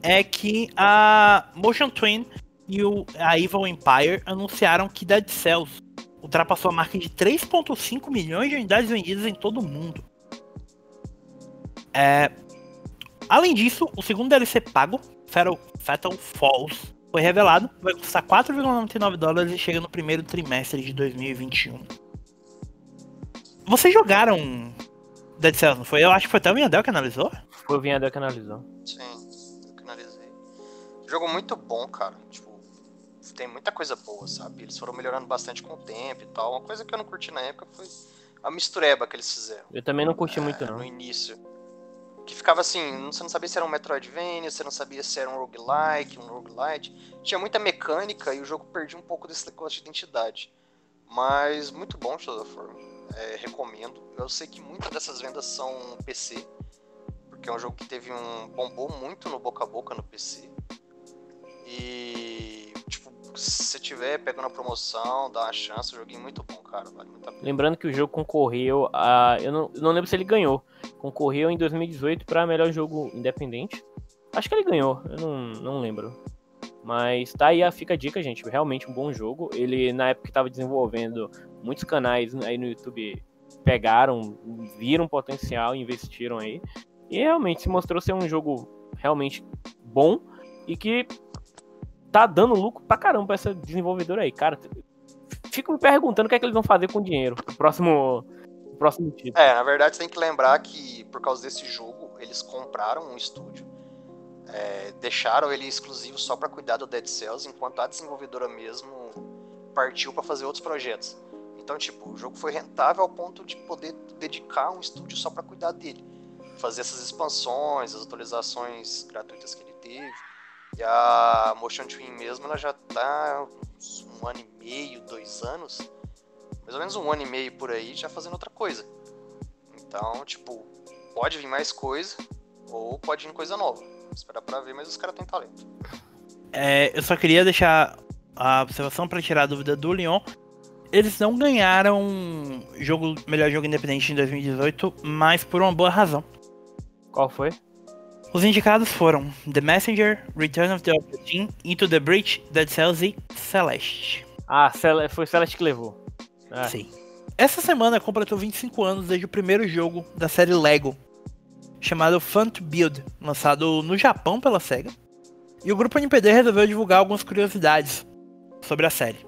é que a Motion Twin e o, a Evil Empire anunciaram que Dead Cells ultrapassou a marca de 3,5 milhões de unidades vendidas em todo o mundo. É, além disso, o segundo DLC pago Fatal, Fatal Falls foi revelado, vai custar 4,99 dólares e chega no primeiro trimestre de 2021. Vocês jogaram Dead Cells, não foi? Eu acho que foi até o Miadel que analisou. Foi o Vinhadel que analisou. Sim, eu que analisei. Jogo muito bom, cara. Tipo, tem muita coisa boa, sabe? Eles foram melhorando bastante com o tempo e tal. Uma coisa que eu não curti na época foi a mistureba que eles fizeram. Eu também não curti é, muito, não. No início. Que ficava assim, você não sabia se era um Metroidvania, você não sabia se era um roguelike, um roguelite. Tinha muita mecânica e o jogo perdia um pouco desse negócio de identidade. Mas muito bom de toda forma. É, recomendo. Eu sei que muitas dessas vendas são PC. Porque é um jogo que teve um. bombou muito no boca a boca no PC. E. Tipo, se tiver pegando a promoção, dá uma chance, joguinho é muito bom, cara. Vale muito a pena. Lembrando que o jogo concorreu a. Eu não, não lembro se ele ganhou. Concorreu em 2018 para melhor jogo independente. Acho que ele ganhou, eu não, não lembro. Mas tá aí, fica a dica, gente. Realmente um bom jogo. Ele, na época que tava desenvolvendo, muitos canais aí no YouTube pegaram, viram potencial, investiram aí. E realmente se mostrou ser um jogo realmente bom e que tá dando lucro pra caramba pra essa desenvolvedora aí. Cara, fico me perguntando o que é que eles vão fazer com o dinheiro pro próximo, pro próximo título. É, na verdade tem que lembrar que por causa desse jogo, eles compraram um estúdio, é, deixaram ele exclusivo só pra cuidar do Dead Cells, enquanto a desenvolvedora mesmo partiu pra fazer outros projetos. Então, tipo, o jogo foi rentável ao ponto de poder dedicar um estúdio só pra cuidar dele. Fazer essas expansões, as atualizações gratuitas que ele teve. E a Motion Twin mesmo, ela já tá uns um ano e meio, dois anos, mais ou menos um ano e meio por aí, já fazendo outra coisa. Então, tipo, pode vir mais coisa, ou pode vir coisa nova. Esperar pra ver, mas os caras têm talento. É, eu só queria deixar a observação pra tirar a dúvida do Leon. Eles não ganharam jogo, melhor jogo independente em 2018, mas por uma boa razão. Qual foi? Os indicados foram The Messenger, Return of the Obra Dinn, Into the Breach, Dead Cells e Celeste. Ah, foi Celeste que levou. Ah, Sim. Essa semana completou 25 anos desde o primeiro jogo da série Lego, chamado Fun to Build, lançado no Japão pela SEGA. E o grupo NPD resolveu divulgar algumas curiosidades sobre a série.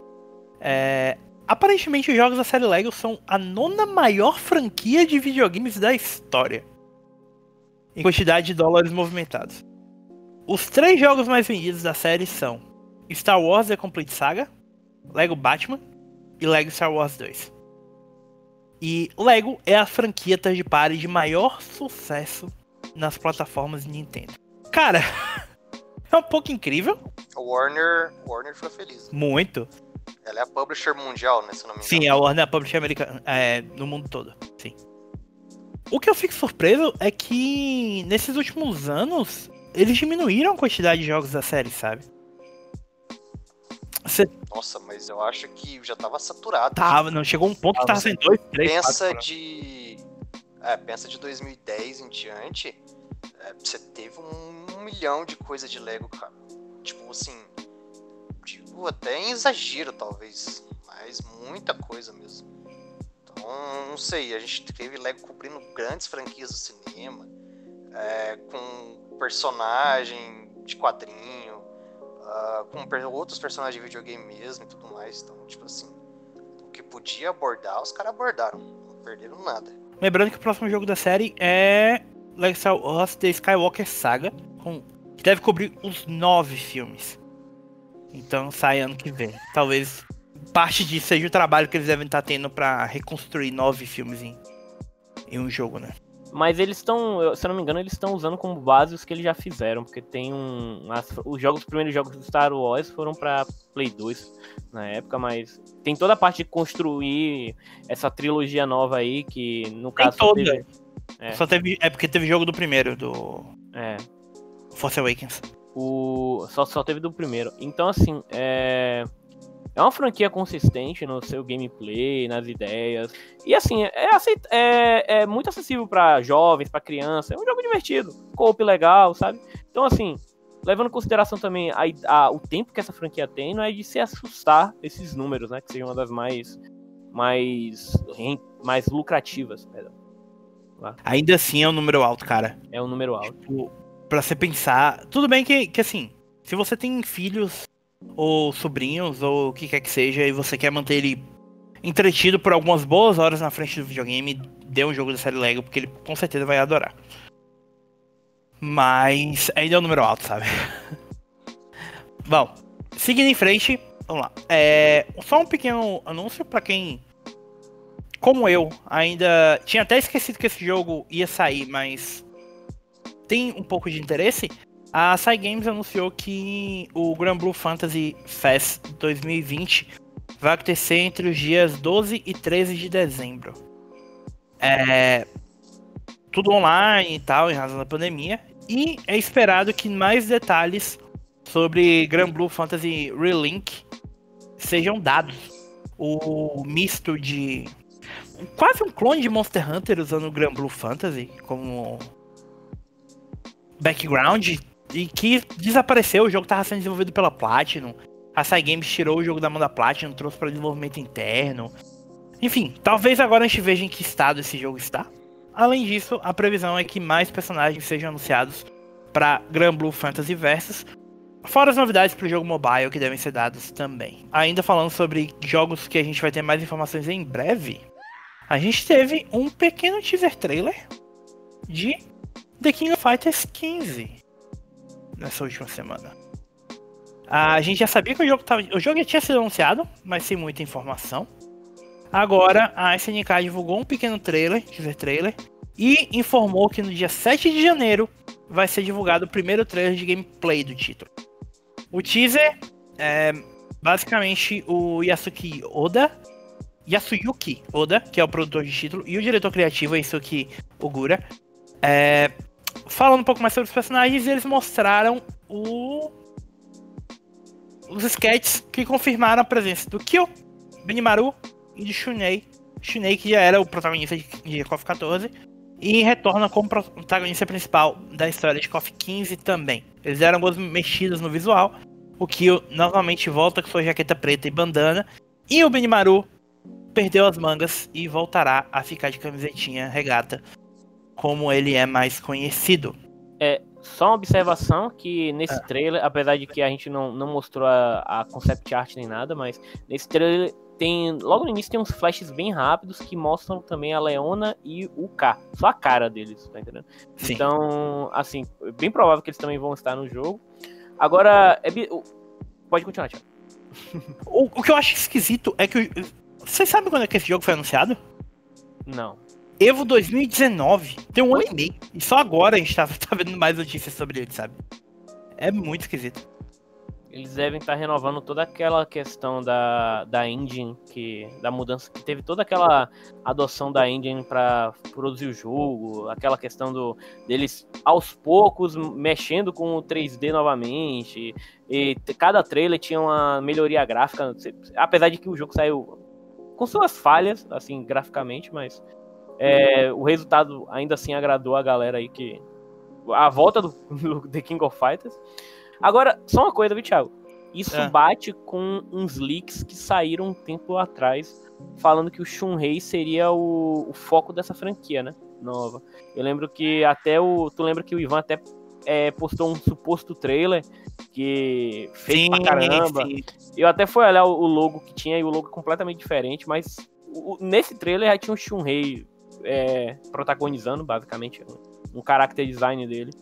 É, Aparentemente, os jogos da série Lego são a nona maior franquia de videogames da história, em quantidade de dólares movimentados. Os três jogos mais vendidos da série são Star Wars The Complete Saga, Lego Batman e Lego Star Wars 2. E Lego é a franquia third party de maior sucesso nas plataformas Nintendo. Cara, é um pouco incrível, Warner, Warner ficou feliz. muito. Ela é a publisher mundial, né? Se eu não me engano. Sim, a Warner é a publisher americana é, no mundo todo. Sim. O que eu fico surpreso é que nesses últimos anos eles diminuíram a quantidade de jogos da série, sabe? Você Nossa, mas eu acho que já tava saturado. tava, não chegou um ponto que tava sendo dois, três, pensa quatro, de. É, pensa de 2010 em diante. é, você teve um, um milhão de coisa de Lego, cara. Tipo assim. Até em exagero, talvez. Mas muita coisa mesmo. Então, não sei. A gente teve Lego cobrindo grandes franquias do cinema. é, com personagem de quadrinho. ah, com per- outros personagens de videogame mesmo e tudo mais. Então, tipo assim. O que podia abordar, os caras abordaram. Não perderam nada. Lembrando que o próximo jogo da série é Lego Star Wars The Skywalker Saga, com, que deve cobrir os nove filmes. Então sai ano que vem. Talvez parte disso seja o trabalho que eles devem estar tendo pra reconstruir nove filmes em, em um jogo, né? Mas eles estão, se eu não me engano, eles estão usando como base os que eles já fizeram, porque tem um. as- os jogos, os primeiros jogos do Star Wars foram pra Play 2 na época, mas tem toda a parte de construir essa trilogia nova aí, que no Tem caso toda. teve- É. Só teve, é porque teve jogo do primeiro, do É, Force Awakens. O, só, só teve do primeiro. Então, assim, é. É uma franquia consistente no seu gameplay, nas ideias. E assim, é, aceit- é, é muito acessível pra jovens, pra criança. É um jogo divertido. Coop legal, sabe? Então, assim, levando em consideração também a, a- o tempo que essa franquia tem, não é de se assustar esses números, né? Que sejam uma das mais. mais. mais lucrativas, perdão. Ainda assim é um número alto, cara. É um número alto. Tipo, Pra você pensar. Tudo bem que, que assim, se você tem filhos ou sobrinhos ou o que quer que seja e você quer manter ele entretido por algumas boas horas na frente do videogame, dê um jogo da série Lego, porque ele com certeza vai adorar. Mas ainda é um número alto, sabe? Bom, seguindo em frente, vamos lá. É, só um pequeno anúncio para quem, como eu, ainda tinha até esquecido que esse jogo ia sair, mas tem um pouco de interesse. A Cygames anunciou que o Grand Blue Fantasy Fest 2020 vai acontecer entre os dias 12 e 13 de dezembro. É, tudo online e tal, em razão da pandemia. E é esperado que mais detalhes sobre Grand Blue Fantasy Relink sejam dados. O misto de. Quase um clone de Monster Hunter usando o Grand Blue Fantasy como background e que desapareceu. O jogo estava sendo desenvolvido pela Platinum. A Cygames tirou o jogo da mão da Platinum, trouxe para desenvolvimento interno. Enfim, talvez agora a gente veja em que estado esse jogo está. Além disso, a previsão é que mais personagens sejam anunciados para Grand Blue Fantasy Versus, fora as novidades para o jogo mobile que devem ser dados também. Ainda falando sobre jogos que a gente vai ter mais informações em breve, a gente teve um pequeno teaser trailer de The King of Fighters 15 nessa última semana. A gente já sabia que o jogo tava, o jogo já tinha sido anunciado, mas sem muita informação. Agora a SNK divulgou um pequeno trailer, teaser trailer, e informou que no dia 7 de janeiro vai ser divulgado o primeiro trailer de gameplay do título. O teaser é basicamente o Yasuki Oda, Yasuyuki Oda, que é o produtor de título, e o diretor criativo, Isuki Ogura, é, falando um pouco mais sobre os personagens, eles mostraram o, os sketches que confirmaram a presença do Kyo, Benimaru e de Shunei. Shunei que já era o protagonista de, KOF 14 e retorna como protagonista principal da história de KOF 15 também. Eles deram algumas mexidas no visual, o Kyo novamente volta com sua jaqueta preta e bandana, e o Benimaru perdeu as mangas e voltará a ficar de camisetinha regata, como ele é mais conhecido. É, só uma observação que nesse é. trailer, apesar de que a gente não, não mostrou a, a concept art nem nada, mas nesse trailer tem. Logo no início tem uns flashes bem rápidos que mostram também a Leona e o K. Só a cara deles, tá entendendo? Sim. Então, assim, bem provável que eles também vão estar no jogo. Agora, é, pode continuar, Thiago. o, o que eu acho esquisito é que. Vocês sabem quando é que esse jogo foi anunciado? Não. Evo 2019. Tem um ano e meio. E só agora a gente tá, tá vendo mais notícias sobre ele, sabe? É muito esquisito. Eles devem estar tá renovando toda aquela questão da, da engine, que, da mudança, que teve toda aquela adoção da engine para produzir o jogo, aquela questão do, deles aos poucos mexendo com o 3D novamente. E cada trailer tinha uma melhoria gráfica, apesar de que o jogo saiu com suas falhas, assim, graficamente, mas é, o resultado ainda assim agradou a galera aí que. A volta do, do The King of Fighters. Agora, só uma coisa, viu, Thiago? Isso é. bate com uns leaks que saíram um tempo atrás, falando que o Shunrei seria o, o, foco dessa franquia, né? Nova. Eu lembro que até o. Tu lembra que o Ivan até é, postou um suposto trailer que fez sim, pra caramba. Sim. Eu até fui olhar o, logo que tinha e o logo é completamente diferente, mas o, nesse trailer já tinha um Shunrei é, protagonizando, basicamente, um, um character design dele.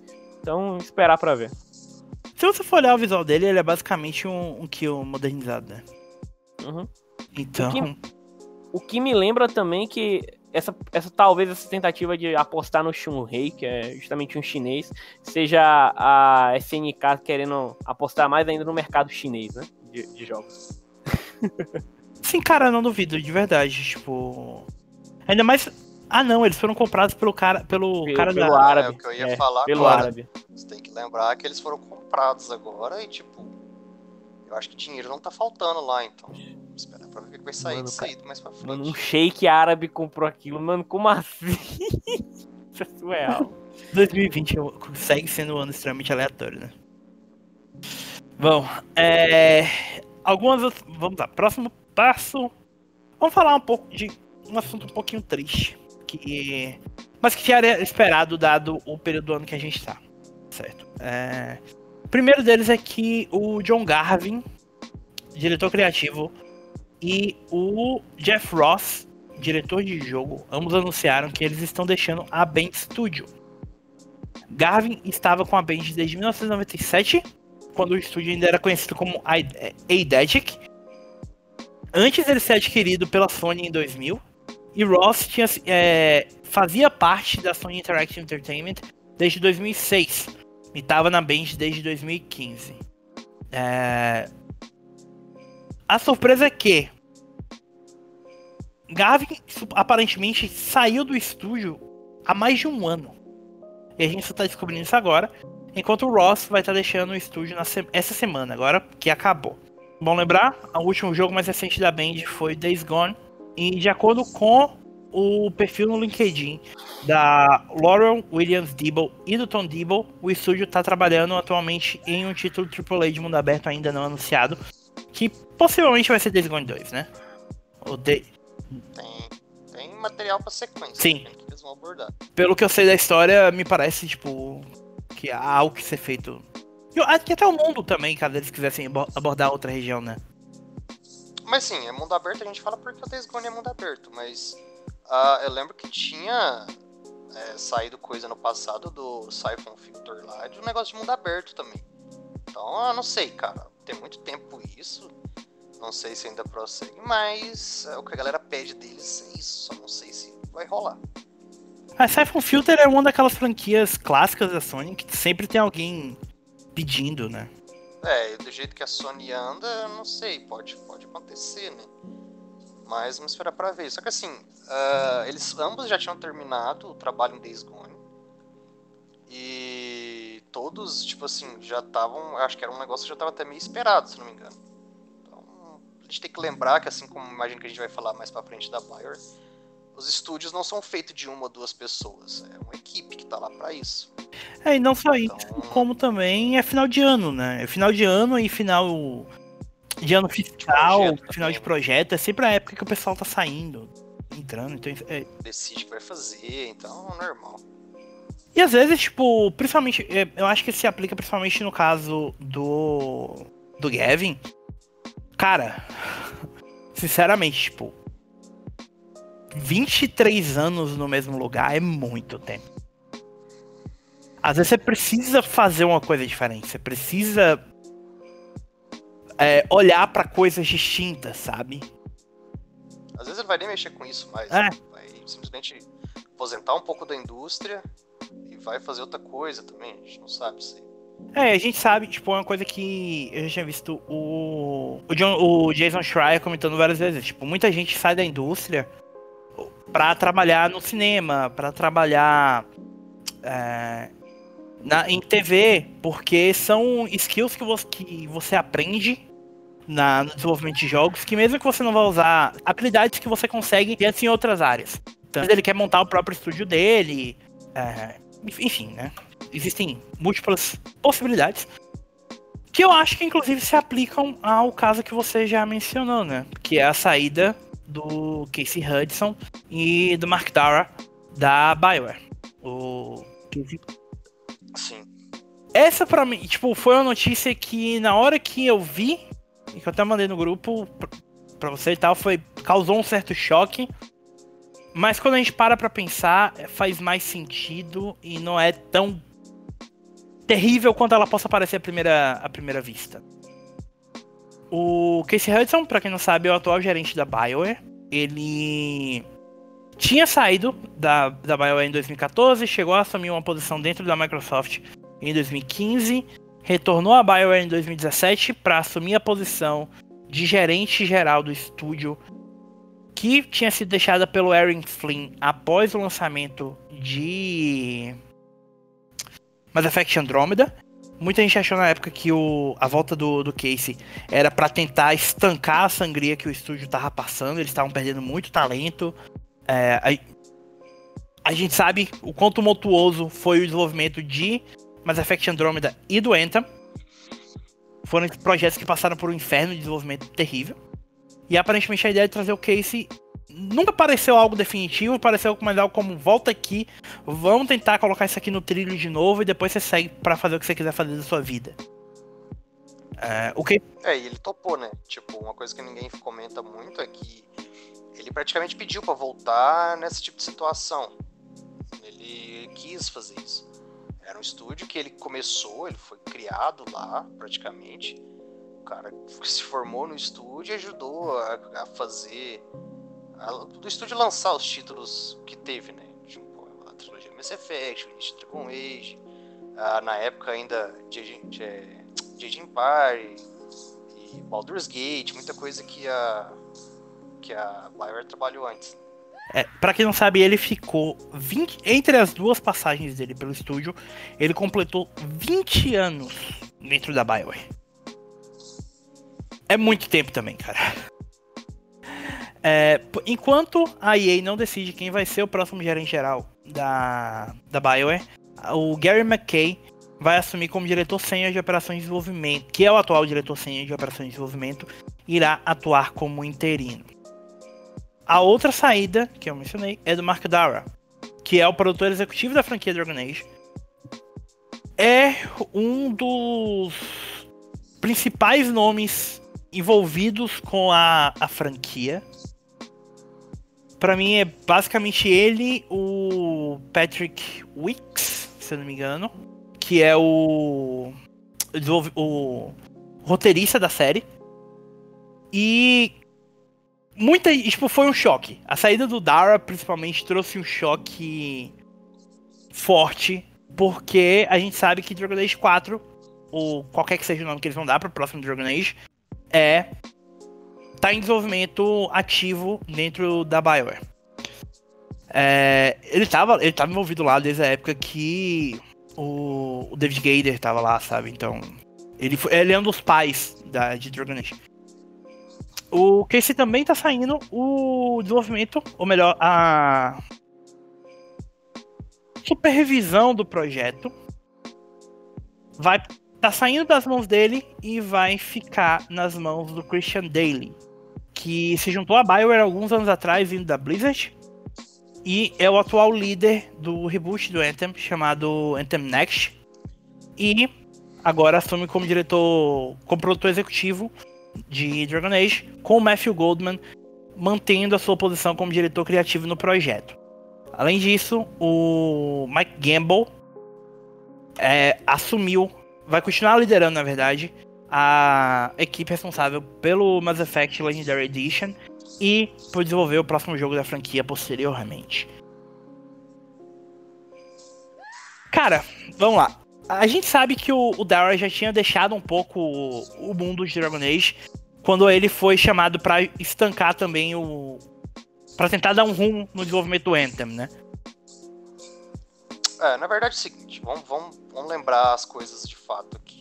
Então, esperar para ver. Se você for olhar o visual dele, ele é basicamente um, um Kill modernizado, né? Uhum. Então. O que, o que, me lembra também que essa, essa talvez essa tentativa de apostar no Shunrei, que é justamente um chinês, seja a SNK querendo apostar mais ainda no mercado chinês, né? De, de jogos. Sim, cara, não duvido, de verdade. Tipo. Ainda mais ah, não, eles foram comprados pelo cara, pelo, pelo cara pelo da... árabe. É o que eu ia é, falar pelo agora. árabe. Você tem que lembrar que eles foram comprados agora e, tipo, eu acho que dinheiro não tá faltando lá, então. Esperar pra ver o que vai sair mano, disso aí mais pra frente. Mano, um shake árabe comprou aquilo, mano, como assim? Isso é surreal. 2020 segue sendo um ano extremamente aleatório, né? Bom, é... Algumas... Vamos lá, próximo passo... Vamos falar um pouco de um assunto um pouquinho triste que. Mas que era esperado dado o período do ano que a gente está. certo. É... O primeiro deles é que o John Garvin, diretor criativo, e o Jeff Ross, diretor de jogo, ambos anunciaram que eles estão deixando a Band Studio. Garvin estava com a Band desde 1997, quando o estúdio ainda era conhecido como Eidetic. Antes ele ser adquirido pela Sony em 2000, e Ross tinha, é, fazia parte da Sony Interactive Entertainment desde 2006 e estava na Band desde 2015. É... A surpresa é que Gavin aparentemente saiu do estúdio há mais de um ano. E a gente só tá descobrindo isso agora. Enquanto o Ross vai estar tá deixando o estúdio se essa semana, agora que acabou. Bom lembrar, o último jogo mais recente da Band foi Days Gone. E de acordo com o perfil no LinkedIn da Laurel Williams Dibble e do Tom Dibble, o estúdio está trabalhando atualmente em um título AAA de mundo aberto ainda não anunciado, que possivelmente vai ser Days Gone 2, né? O Day... Tem, tem material para sequência. Sim. Que eles vão abordar. Pelo que eu sei da história, me parece, tipo, que há algo que ser feito. Eu acho que até o mundo também, caso eles quisessem abordar outra região, né? Mas sim, é mundo aberto, a gente fala porque o Days Gone é mundo aberto, mas uh, eu lembro que tinha é, saído coisa no passado do Siphon Filter lá de um negócio de mundo aberto também. Então, eu não sei, cara. Tem muito tempo isso. Não sei se ainda prossegue, mas é, o que a galera pede deles é isso. Só não sei se vai rolar. A Siphon Filter é uma daquelas franquias clássicas da Sony que sempre tem alguém pedindo, né? É, do jeito que a Sony anda, não sei, pode, pode acontecer, né? Mas vamos esperar pra ver. Só que assim, uh, eles ambos já tinham terminado o trabalho em Days Gone. E todos, tipo assim, já estavam. Acho que era um negócio que já estava até meio esperado, se não me engano. Então, a gente tem que lembrar que, assim como imagino que a gente vai falar mais pra frente da Bayer, os estúdios não são feitos de uma ou duas pessoas. É uma equipe que tá lá para isso. É, e não só então... isso, como também é final de ano, né? É final de ano e final de ano fiscal, projeto final de projeto, é sempre a época que o pessoal tá saindo, entrando, então é... Decide o que vai fazer, então é normal. E às vezes, tipo, principalmente, é, eu acho que se aplica principalmente no caso do. do Gavin. Cara, sinceramente, tipo, 23 anos no mesmo lugar é muito tempo. Às vezes você precisa fazer uma coisa diferente, você precisa é, olhar para coisas distintas, sabe? Às vezes ele vai nem mexer com isso mais. É. Vai simplesmente aposentar um pouco da indústria e vai fazer outra coisa também. A gente não sabe se. É, a gente sabe, tipo, é uma coisa que eu já tinha visto o, o, John, o Jason Schreier comentando várias vezes. Tipo, muita gente sai da indústria para trabalhar no cinema, para trabalhar é, na, em TV, porque são skills que você, que você aprende na, no desenvolvimento de jogos, que mesmo que você não vá usar, habilidades que você consegue ter assim, em outras áreas. Então ele quer montar o próprio estúdio dele, é, enfim, né? Existem múltiplas possibilidades que eu acho que inclusive se aplicam ao caso que você já mencionou, né? Que é a saída do Casey Hudson e do Mark Dara da Bioware. O Casey... Sim. Essa pra mim, tipo, foi uma notícia que na hora que eu vi que eu até mandei no grupo pra você e tal, foi. causou um certo choque. Mas quando a gente para pra pensar, faz mais sentido e não é tão terrível quanto ela possa parecer à primeira, à primeira vista. O Casey Hudson, para quem não sabe, é o atual gerente da BioWare. Ele tinha saído da, da BioWare em 2014, chegou a assumir uma posição dentro da Microsoft em 2015 retornou à BioWare em 2017 para assumir a posição de gerente geral do estúdio, que tinha sido deixada pelo Aaron Flynn após o lançamento de Mass Effect Andromeda. Muita gente achou na época que o, a volta do, do Casey era para tentar estancar a sangria que o estúdio estava passando. Eles estavam perdendo muito talento. É, a, a gente sabe o quão tumultuoso foi o desenvolvimento de Mass Effect Andromeda e do Anthem. Foram projetos que passaram por um inferno de desenvolvimento terrível. E aparentemente a ideia de trazer o Casey nunca pareceu algo definitivo, pareceu mais algo como volta aqui, vamos tentar colocar isso aqui no trilho de novo e depois você segue para fazer o que você quiser fazer da sua vida. É, o que? É, e ele topou, né? Tipo, uma coisa que ninguém comenta muito é que ele praticamente pediu para voltar nesse tipo de situação. Ele quis fazer isso. Era um estúdio que ele começou, ele foi criado lá, praticamente. O cara se formou no estúdio e ajudou a, a fazer. A, do estúdio lançar os títulos que teve, né? Tipo, a trilogia Mass Effect, o Dragon Age. Ah, na época ainda de Empire e Baldur's Gate, muita coisa que a, que a BioWare trabalhou antes. É, para quem não sabe, ele ficou 20, entre as duas passagens dele pelo estúdio, ele completou 20 anos dentro da BioWare. É muito tempo também, cara. É, enquanto a EA não decide quem vai ser o próximo gerente geral da, da BioWare, o Gary McKay vai assumir como diretor sênior de operações de desenvolvimento, que é o atual diretor sênior de operações de desenvolvimento, irá atuar como interino. A outra saída, que eu mencionei, é do Mark Dara, que é o produtor executivo da franquia Dragon Age. É um dos principais nomes envolvidos com a, a franquia. Para mim é basicamente ele, o Patrick Wicks, se eu não me engano, que é o, o roteirista da série. E muita. Tipo, foi um choque. A saída do Dara, principalmente, trouxe um choque forte. Porque a gente sabe que Dragon Age 4, ou qualquer que seja o nome que eles vão dar para o próximo Dragon Age, é. Tá em desenvolvimento ativo dentro da BioWare. É, ele, tava, ele tava envolvido lá desde a época que o, o David Gader tava lá, sabe? Então. Ele, foi, ele é um dos pais da, de Dragon Age. O Casey também tá saindo o desenvolvimento, ou melhor, a supervisão do projeto vai tá saindo das mãos dele e vai ficar nas mãos do Christian Daly, que se juntou a BioWare alguns anos atrás vindo da Blizzard e é o atual líder do reboot do Anthem chamado Anthem Next e agora assume como diretor, como produtor executivo de Dragon Age, com o Matthew Goldman mantendo a sua posição como diretor criativo no projeto. Além disso, o Mike Gamble é, assumiu, vai continuar liderando, na verdade, a equipe responsável pelo Mass Effect Legendary Edition e por desenvolver o próximo jogo da franquia posteriormente. Cara, vamos lá a gente sabe que o, o Dara já tinha deixado um pouco o, o mundo de Dragon Age quando ele foi chamado para estancar também o. para tentar dar um rumo no desenvolvimento do Anthem, né? É, na verdade é o seguinte, vamos, vamos, vamos lembrar as coisas de fato aqui.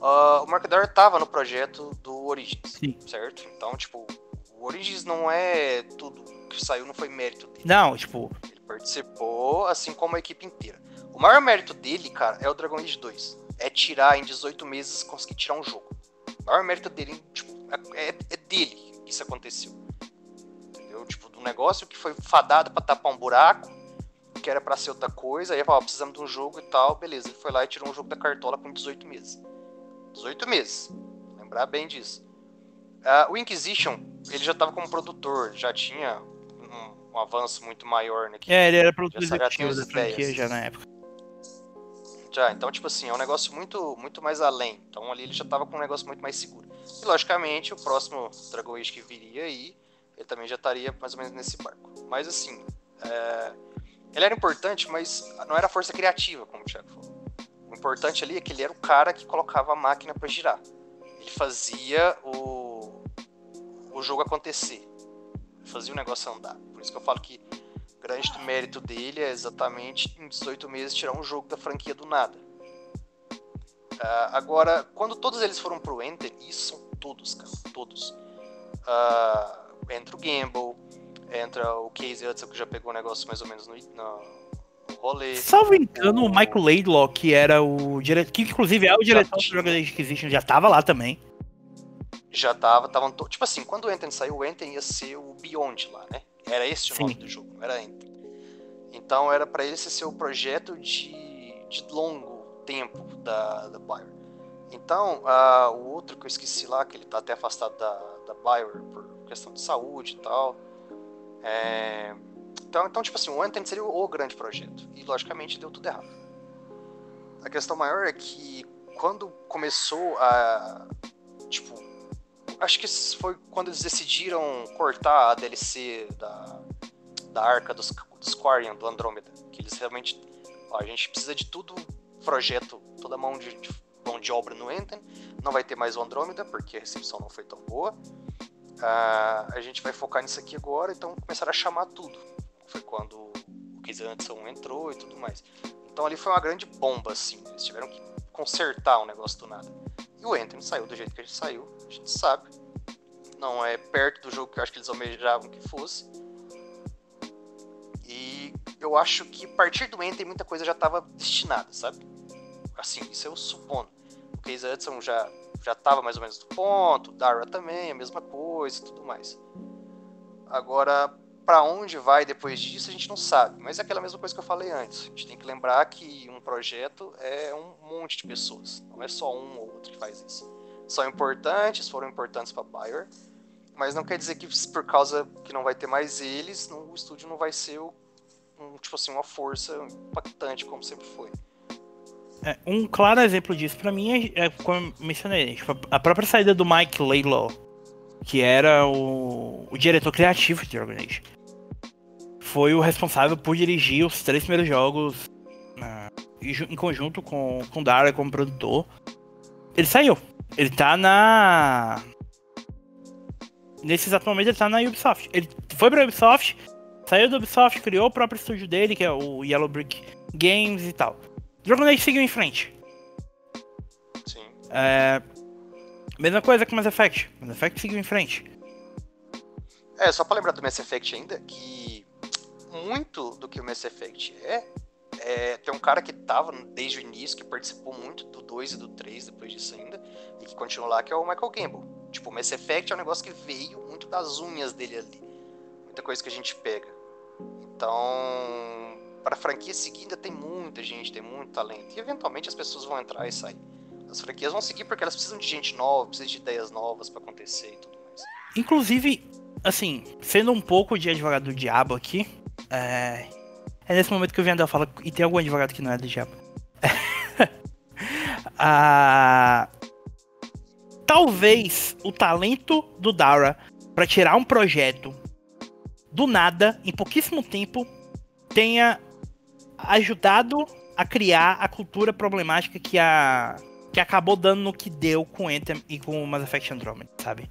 Uh, o Mark Dara estava no projeto do Origins, Sim. certo? Então, tipo, o Origins não é tudo que saiu, não foi mérito dele. Não, tipo. Ele participou, assim como a equipe inteira. O maior mérito dele, cara, é o Dragon Age 2. É tirar em 18 meses, conseguir tirar um jogo. O maior mérito dele, tipo, é, é dele que isso aconteceu. Entendeu? Tipo, do negócio que foi fadado para tapar um buraco, que era para ser outra coisa, aí falou, precisamos de um jogo e tal, beleza. Ele foi lá e tirou um jogo da cartola com 18 meses. 18 meses. Lembrar bem disso. Uh, o Inquisition, ele já tava como produtor, já tinha um, um avanço muito maior, né? é, ele era produtor executivo da franquia já na época. Já, então, tipo assim, é um negócio muito, muito mais além. Então ali ele já tava com um negócio muito mais seguro. E logicamente, o próximo Dragon Age que viria aí, ele também já estaria mais ou menos nesse barco. Mas assim, é... ele era importante, mas não era força criativa, como o Thiago falou. O importante ali é que ele era o cara que colocava a máquina para girar. Ele fazia o, o jogo acontecer. Fazia o negócio andar. Por isso que eu falo que grande mérito dele é exatamente em 18 meses tirar um jogo da franquia do nada. Uh, agora, quando todos eles foram pro Enter, e são todos, cara, todos. Uh, entra o Gamble, entra o Casey Hudson, que já pegou o negócio mais ou menos no, no, no rolê. Salvo engano, o Michael Laidlaw, que era o diretor, que inclusive é o diretor do Dragon Age Inquisition, já tava lá também. Já tava, estavam to... Tipo assim, quando o Enten saiu, o Enten ia ser o Beyond lá, né? Era esse o Sim. nome do jogo, não era Anthem. Então era pra esse ser o projeto de, de longo tempo da, da Bioware. Então, ah, o outro que eu esqueci lá, que ele tá até afastado da, da Bioware por questão de saúde e tal. É, Então, então, tipo assim, o Anthem seria o grande projeto. E, logicamente, deu tudo errado. A questão maior é que quando começou a. Tipo. Acho que foi quando eles decidiram cortar a DLC da, da arca dos, dos Quarian, do Andrômeda. Que eles realmente. Ó, a gente precisa de tudo projeto, toda mão de, de mão de obra no Anthem. Não vai ter mais o Andrômeda, porque a recepção não foi tão boa. Ah, a gente vai focar nisso aqui agora, então começaram a chamar tudo. Foi quando o Casey Anderson entrou e tudo mais. Então ali foi uma grande bomba, assim. Eles tiveram que consertar o negócio do nada. E o Anthem saiu do jeito que gente saiu, a gente sabe. Não é perto do jogo que eu acho que eles almejavam que fosse. E eu acho que a partir do Anthem muita coisa já estava destinada, sabe? Assim, isso eu supondo. O Casey Hudson já já estava mais ou menos do ponto, Dara também, a mesma coisa e tudo mais. Agora, para onde vai depois disso, a gente não sabe. Mas é aquela mesma coisa que eu falei antes. A gente tem que lembrar que um projeto é um monte de pessoas. Não é só um ou outro que faz isso. São importantes, foram importantes para Bayer, mas não quer dizer que por causa que não vai ter mais eles, o estúdio não vai ser um, tipo assim, uma força impactante como sempre foi. É, um claro exemplo disso pra mim é, é como eu mencionei, tipo, a própria saída do Mike Laylaw, que era o, o diretor criativo de Dragon Age. Foi o responsável por dirigir os três primeiros jogos em conjunto com, com Dara como produtor. Ele saiu. Ele tá na. Nesse exato momento ele tá na Ubisoft. Ele foi pra Ubisoft, saiu da Ubisoft, criou o próprio estúdio dele, que é o Yellow Brick Games e tal. Dragon Age seguiu em frente. Sim. É, Mesma coisa com Mass Effect. Mass Effect seguiu em frente. É, só pra lembrar do Mass Effect ainda, que muito do que o Mass Effect é, é tem um cara que tava desde o início, que participou muito do 2 e do 3 depois disso ainda, e que continua lá, que é o Michael Gamble. Tipo, o Mass Effect é um negócio que veio muito das unhas dele ali. Muita coisa que a gente pega. Então, pra franquia seguir ainda tem muita gente, tem muito talento. E eventualmente as pessoas vão entrar e sair. As franquias vão seguir porque elas precisam de gente nova, precisam de ideias novas pra acontecer e tudo mais. Inclusive, assim, sendo um pouco de advogado do diabo aqui, é, é nesse momento que o Vendel fala, e tem algum advogado que não é do diabo. Ah, talvez o talento do Dara pra tirar um projeto do nada, em pouquíssimo tempo, tenha ajudado a criar a cultura problemática que a que acabou dando no que deu com Anthem e com Mass Effect Andromeda, sabe?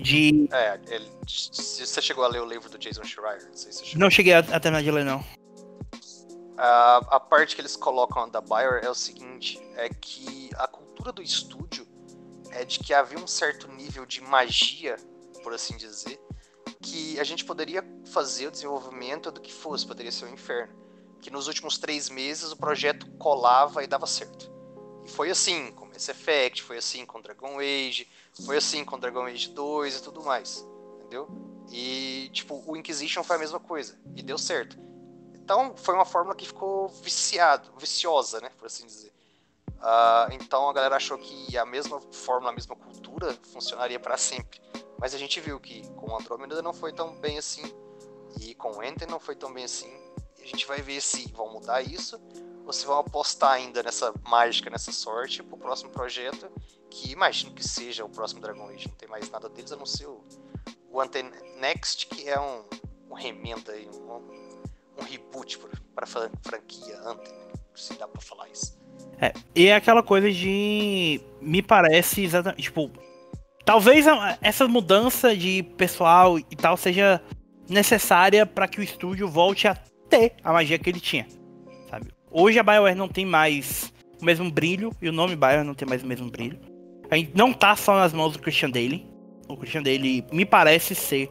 De É, ele, se você chegou a ler o livro do Jason Schreier, não sei se chegou. não cheguei a, a terminar de ler não. A, a parte que eles colocam da Bayer é o seguinte, é que a cultura do estúdio é de que havia um certo nível de magia, por assim dizer, que a gente poderia fazer o desenvolvimento do que fosse, poderia ser o inferno. Que nos últimos três meses o projeto colava e dava certo. E foi assim com Mass Effect, foi assim com Dragon Age, foi assim com Dragon Age 2 e tudo mais, entendeu? E, tipo, o Inquisition foi a mesma coisa, e deu certo. Então, foi uma fórmula que ficou viciado, viciosa, né, por assim dizer. Ah, então, a galera achou que a mesma fórmula, a mesma cultura funcionaria para sempre. Mas a gente viu que com Andromeda não foi tão bem assim, e com Enter não foi tão bem assim. A gente vai ver se vão mudar isso, se vão apostar ainda nessa mágica, nessa sorte, pro próximo projeto, que imagino que seja o próximo Dragon Age. Não tem mais nada deles a não ser o, o Anten Next, que é um, um remenda aí, um, um reboot para franquia Anten, se dá pra falar isso. É, e é aquela coisa de. Me parece exatamente. Tipo, talvez essa mudança de pessoal e tal seja necessária para que o estúdio volte a ter a magia que ele tinha. Hoje a BioWare não tem mais o mesmo brilho, e o nome BioWare não tem mais o mesmo brilho. A gente não tá só nas mãos do Christian Daly. O Christian Daly me parece ser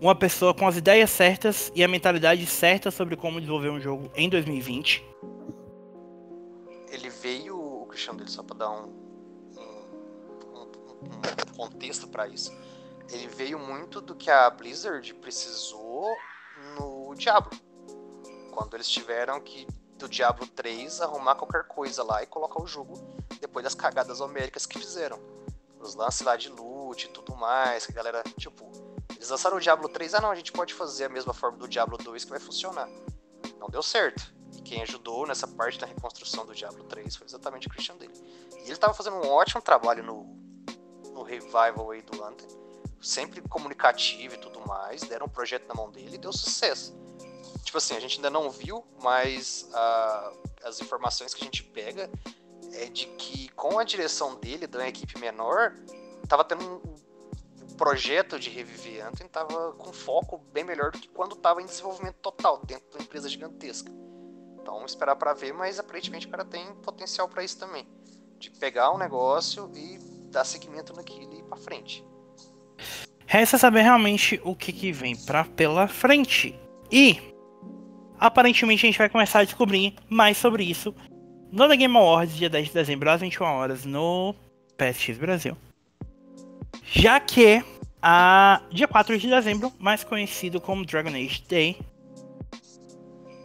uma pessoa com as ideias certas e a mentalidade certa sobre como desenvolver um jogo em 2020. Ele veio, o Christian dele, só pra dar um, um, um- um contexto para isso. ele veio muito do que a Blizzard precisou no Diablo. Quando eles tiveram que, do Diablo 3, arrumar qualquer coisa lá e colocar o jogo depois das cagadas homéricas que fizeram. Os lances lá de loot e tudo mais, que a galera, tipo, eles lançaram o Diablo 3, ah não, a gente pode fazer a mesma forma do Diablo 2 que vai funcionar. Não deu certo. E quem ajudou nessa parte da reconstrução do Diablo 3 foi exatamente o Christian Dale. E ele estava fazendo um ótimo trabalho no, no revival aí do Anthem. Sempre comunicativo e tudo mais. Deram um projeto na mão dele e deu sucesso. Tipo assim, a gente ainda não viu, mas uh, as informações que a gente pega é de que com a direção dele, da equipe menor, tava tendo um, projeto de reviver Anthem tava com foco bem melhor do que quando tava em desenvolvimento total, dentro de uma empresa gigantesca. Então, esperar para ver, mas aparentemente o cara tem potencial para isso também. De pegar um negócio e dar seguimento naquilo e ir pra frente. Resta saber realmente o que, que vem pra, pela frente. E aparentemente a gente vai começar a descobrir mais sobre isso no The Game Awards, dia 10 de dezembro, às 21 horas, no PSX Brasil. Já que a dia 4 de dezembro, mais conhecido como Dragon Age Day.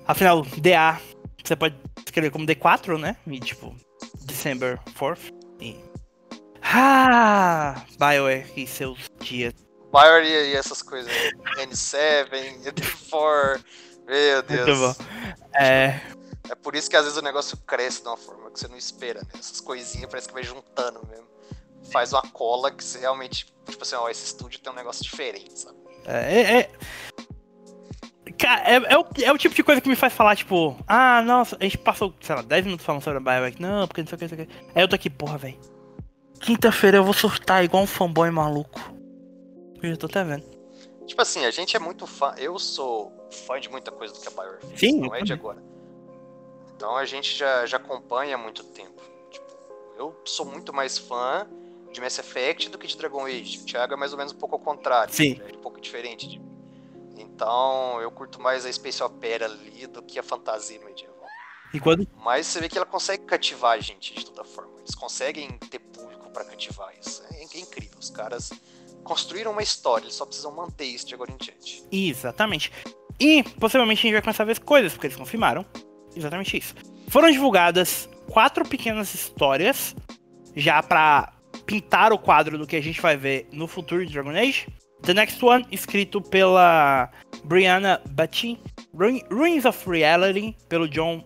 Afinal, DA você pode escrever como D4, né? E tipo, December 4th. E... Ah! BioWare e seus dias. BioWare e essas coisas. N7, N4. Meu Deus. Muito bom. É. É por isso que às vezes o negócio cresce de uma forma que você não espera, né? Essas coisinhas parece que vai juntando mesmo. Faz uma cola que você realmente. Tipo assim, ó, esse estúdio tem um negócio diferente, sabe? É, é, é... Cara, é, é, o, é o tipo de coisa que me faz falar, tipo, ah, nossa, a gente passou, sei lá, 10 minutos falando sobre a Bioware. Não, porque não sei o que, não sei o que. Aí eu tô aqui, porra, velho. Quinta-feira eu vou surtar igual um fanboy maluco. Eu já tô até vendo. Tipo assim, a gente é muito fã. Eu sou fã de muita coisa do que a Bioware fez. Sim, não é de agora. Então a gente já, já acompanha há muito tempo. Tipo, eu sou muito mais fã de Mass Effect do que de Dragon Age. O Thiago é mais ou menos um pouco ao contrário. Sim. É um pouco diferente de mim. Então, eu curto mais a Space Opera ali do que a fantasia medieval. E quando... Mas você vê que ela consegue cativar a gente de toda forma. Eles conseguem ter público para cativar isso. É, é, incrível. Os caras construíram uma história, eles só precisam manter isso de agora em diante. Exatamente. E possivelmente a gente vai começar a ver coisas, porque eles confirmaram exatamente isso. Foram divulgadas quatro pequenas histórias já para pintar o quadro do que a gente vai ver no futuro de Dragon Age. The Next One, escrito pela Brianna Batty. Ruins of Reality, pelo John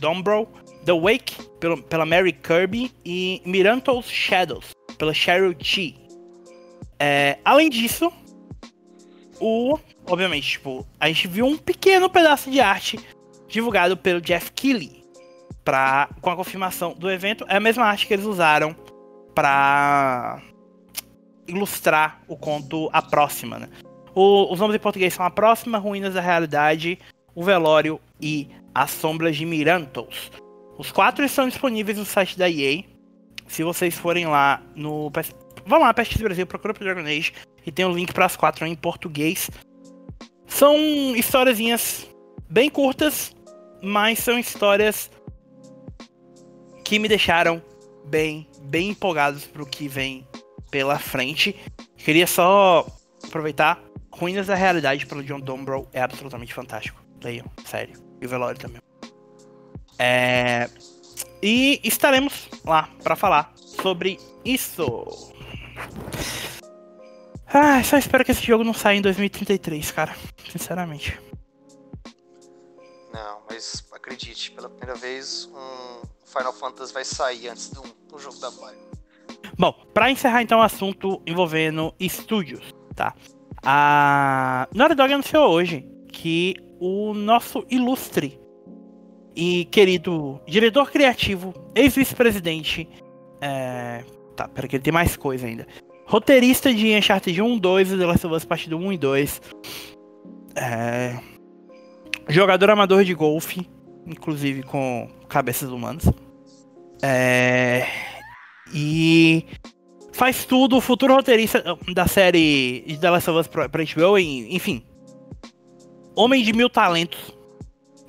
Dombrow. The Wake, pelo, pela Mary Kirby. E Miranto's Shadows, pela Cheryl Chi. É, além disso, o. Obviamente, tipo, a gente viu um pequeno pedaço de arte divulgado pelo Jeff Keighley. Pra, com a confirmação do evento. É a mesma arte que eles usaram para ilustrar o conto A Próxima, né? O, os nomes em português são A Próxima, Ruínas da Realidade, O Velório e As Sombras de Mirantos. Os quatro estão disponíveis no site da EA. Se vocês forem lá no. Vão lá, PSX Brasil, procura pro Dragon Age e tem o um link para as quatro em português. São historiazinhas bem curtas, mas são histórias que me deixaram bem, bem empolgados pro que vem pela frente. Queria só aproveitar. Ruínas da Realidade pelo John Dombrow é absolutamente fantástico. Leiam, sério. E o Velório também. É... E estaremos lá para falar sobre isso. Ah, só espero que esse jogo não saia em 2033, cara. Sinceramente. Não, mas acredite, pela primeira vez um Final Fantasy vai sair antes do, do jogo da Mario. Bom, para encerrar então o assunto envolvendo estúdios, tá? A Naughty Dog anunciou hoje que o nosso ilustre e querido diretor criativo, ex-vice-presidente, é... tá, pera que ele tem mais coisa ainda. Roteirista de Uncharted 1, 2 e The Last of Us Part 1 e 2. É... Jogador amador de golfe, inclusive com cabeças humanas. É... E faz tudo, o futuro roteirista da série de The Last of Us pra HBO, enfim. Homem de mil talentos,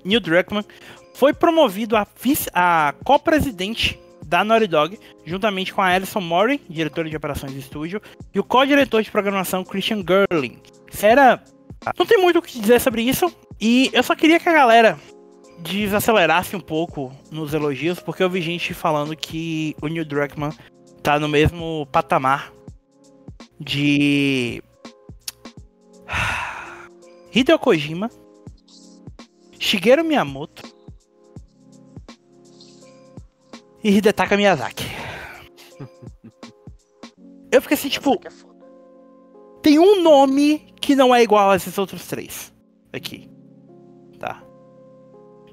Neil Druckmann, foi promovido a, a co-presidente da Naughty Dog, juntamente com a Alison Mori, diretora de operações do estúdio, e o co-diretor de programação Christian Gerling. Era. Não tem muito o que dizer sobre isso, e eu só queria que a galera desacelerasse um pouco nos elogios, porque eu vi gente falando que o Neil Druckmann tá no mesmo patamar de Hideo Kojima, Shigeru Miyamoto e Hidetaka Miyazaki. Eu fiquei assim, tipo, é tem um nome que não é igual a esses outros três aqui. Tá?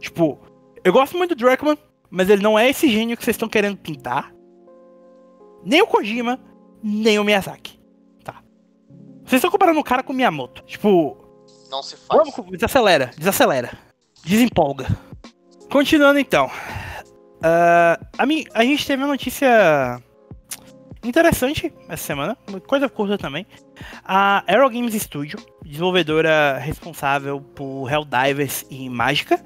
Tipo, eu gosto muito do Druckmann, mas ele não é esse gênio que vocês estão querendo pintar. Nem o Kojima, nem o Miyazaki. Tá? Vocês estão comparando o cara com o Miyamoto. Tipo, Não se faz. Vamos, desacelera, desacelera. Desempolga. Continuando então. Ah, a, mi- a gente teve uma notícia interessante essa semana, coisa curta também. A Aero Games Studio, desenvolvedora responsável por Helldivers e Mágica,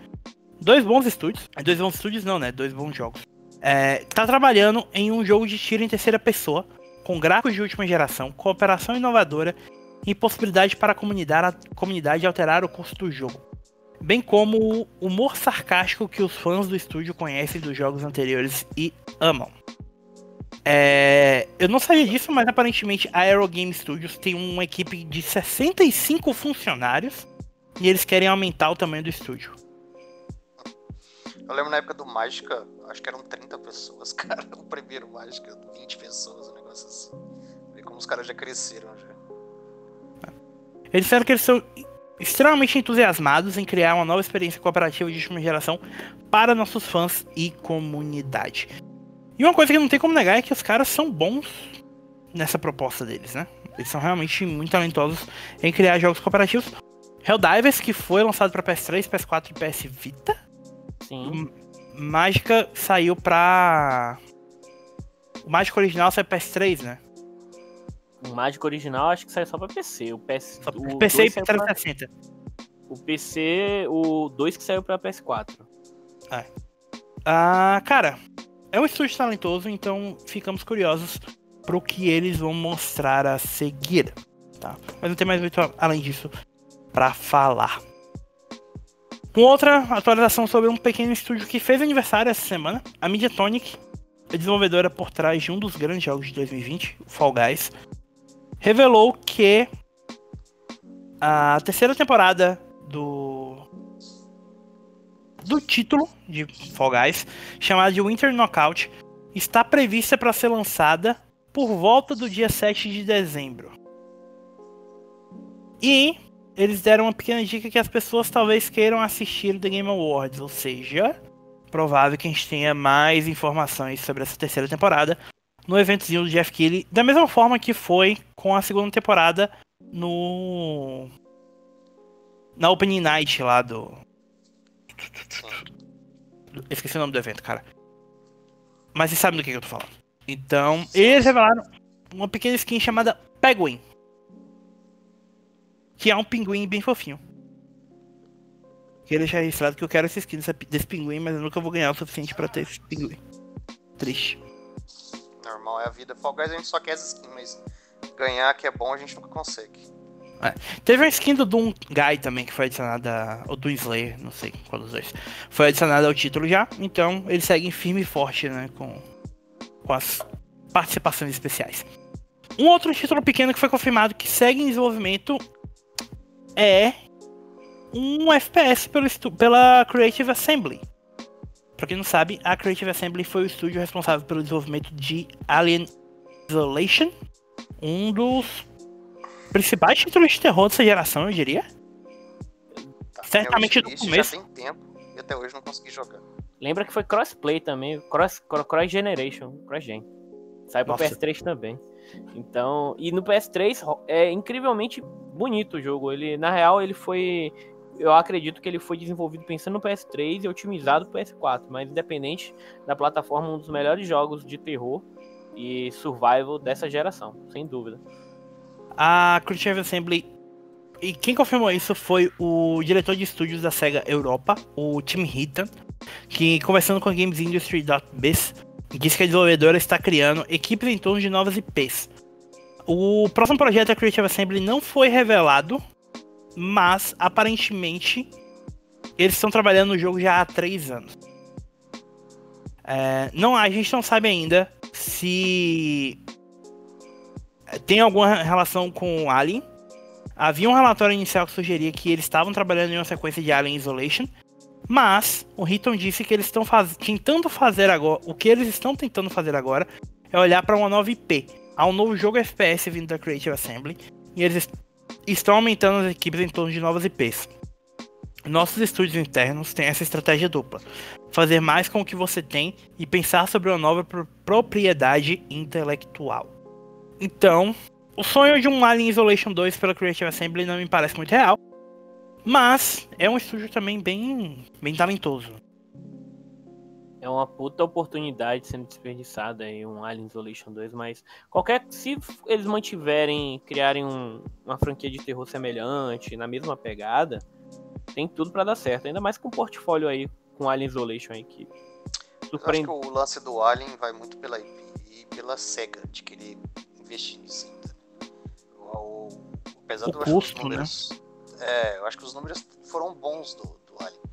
dois bons estúdios, dois bons estúdios não, né? Dois bons jogos. É, tá trabalhando em um jogo de tiro em terceira pessoa, com gráficos de última geração, cooperação inovadora e possibilidade para a comunidade, a comunidade alterar o curso do jogo. Bem como o humor sarcástico que os fãs do estúdio conhecem dos jogos anteriores e amam. É, eu não sabia disso, mas aparentemente a Aero Game Studios tem uma equipe de 65 funcionários e eles querem aumentar o tamanho do estúdio. Eu lembro na época do Mágica, acho que eram 30 pessoas, cara. O primeiro Mágica, 20 pessoas, um negócio assim. Vê como os caras já cresceram já. Eles disseram que eles são extremamente entusiasmados em criar uma nova experiência cooperativa de última geração para nossos fãs e comunidade. E uma coisa que não tem como negar é que os caras são bons nessa proposta deles, né? Eles são realmente muito talentosos em criar jogos cooperativos. Helldivers, que foi lançado para PS3, PS4 e PS Vita. Sim. Mágica saiu pra. O Mágico original saiu PS3, né? O Mágico original acho que saiu só pra PC. O, PS, Só o PC e 2 saiu pra- 360. O PC, o 2 que saiu pra PS4. Ah, cara, é um estúdio talentoso, então ficamos curiosos pro que eles vão mostrar a seguir, tá? Mas não tem mais muito além disso pra falar. Uma outra atualização sobre um pequeno estúdio que fez aniversário essa semana, a Mediatonic, a desenvolvedora por trás de um dos grandes jogos de 2020, o Fall Guys, revelou que a terceira temporada do do título de Fall Guys, chamada de Winter Knockout, está prevista para ser lançada por volta do dia 7 de dezembro. E eles deram uma pequena dica que as pessoas talvez queiram assistir o The Game Awards, ou seja, provável que a gente tenha mais informações sobre essa terceira temporada no eventozinho do Jeff Keighley, da mesma forma que foi com a segunda temporada no na Opening Night lá do Esqueci o nome do evento, cara. Mas vocês sabem do que que eu tô falando. Então, eles revelaram uma pequena skin chamada Penguin. Que é um pinguim bem fofinho. Queria deixar registrado que eu quero essa skin desse pinguim, mas eu nunca vou ganhar o suficiente pra ter esse pinguim. Triste. Normal é a vida. Fall Guys a gente só quer essa skin, mas ganhar que é bom a gente nunca consegue. Teve uma skin do Doom Guy também que foi adicionada. Ou Doom Slayer, não sei qual dos dois. Foi adicionada ao título já. Então eles seguem firme e forte, né? Com, com as participações especiais. Um outro título pequeno que foi confirmado que segue em desenvolvimento é um FPS pelo pela Creative Assembly. Pra quem não sabe, a Creative Assembly foi o estúdio responsável pelo desenvolvimento de Alien Isolation, um dos principais títulos de terror dessa geração, eu diria. Tá, Certamente Meu no começo. Já tem tempo e até hoje não consegui jogar. Lembra que foi crossplay também, cross, cro- cross generation, cross gen. Saiu pra Nossa. PS3 também. Então, e no PS3 ro- é incrivelmente bonito o jogo. Ele, na real, ele foi eu acredito que ele foi desenvolvido pensando no PS3 e otimizado pro PS4, mas independente da plataforma, um dos melhores jogos de terror e survival dessa geração, sem dúvida. A Creative Assembly. E quem confirmou isso foi o diretor de estúdios da SEGA Europa, o Tim Hitton, que conversando com a Games Industry.biz diz que a desenvolvedora está criando equipes em torno de novas IPs. O próximo projeto da Creative Assembly não foi revelado, mas aparentemente eles estão trabalhando no jogo já há três anos. É, não, a gente não sabe ainda se tem alguma relação com Alien. Havia um relatório inicial que sugeria que eles estavam trabalhando em uma sequência de Alien Isolation, mas o Hitton disse que eles estão faz... tentando fazer agora. O que eles estão tentando fazer agora é olhar para uma nova IP. Há um novo jogo FPS vindo da Creative Assembly e eles estão aumentando as equipes em torno de novas IPs. Nossos estúdios internos têm essa estratégia dupla: fazer mais com o que você tem e pensar sobre uma nova propriedade intelectual. Então, o sonho de um Alien Isolation 2 pela Creative Assembly não me parece muito real, mas é um estúdio também bem, bem talentoso. É uma puta oportunidade sendo desperdiçada em um Alien Isolation 2, mas qualquer. Se eles mantiverem, criarem um, uma franquia de terror semelhante, na mesma pegada, tem tudo para dar certo. Ainda mais com o portfólio aí, com Alien Isolation aí que. Surpreende. Eu acho que o lance do Alien vai muito pela IP e pela SEGA de querer investir nisso ainda. O, apesar o do custo, né? números, né? É, eu acho que os números foram bons do, do Alien.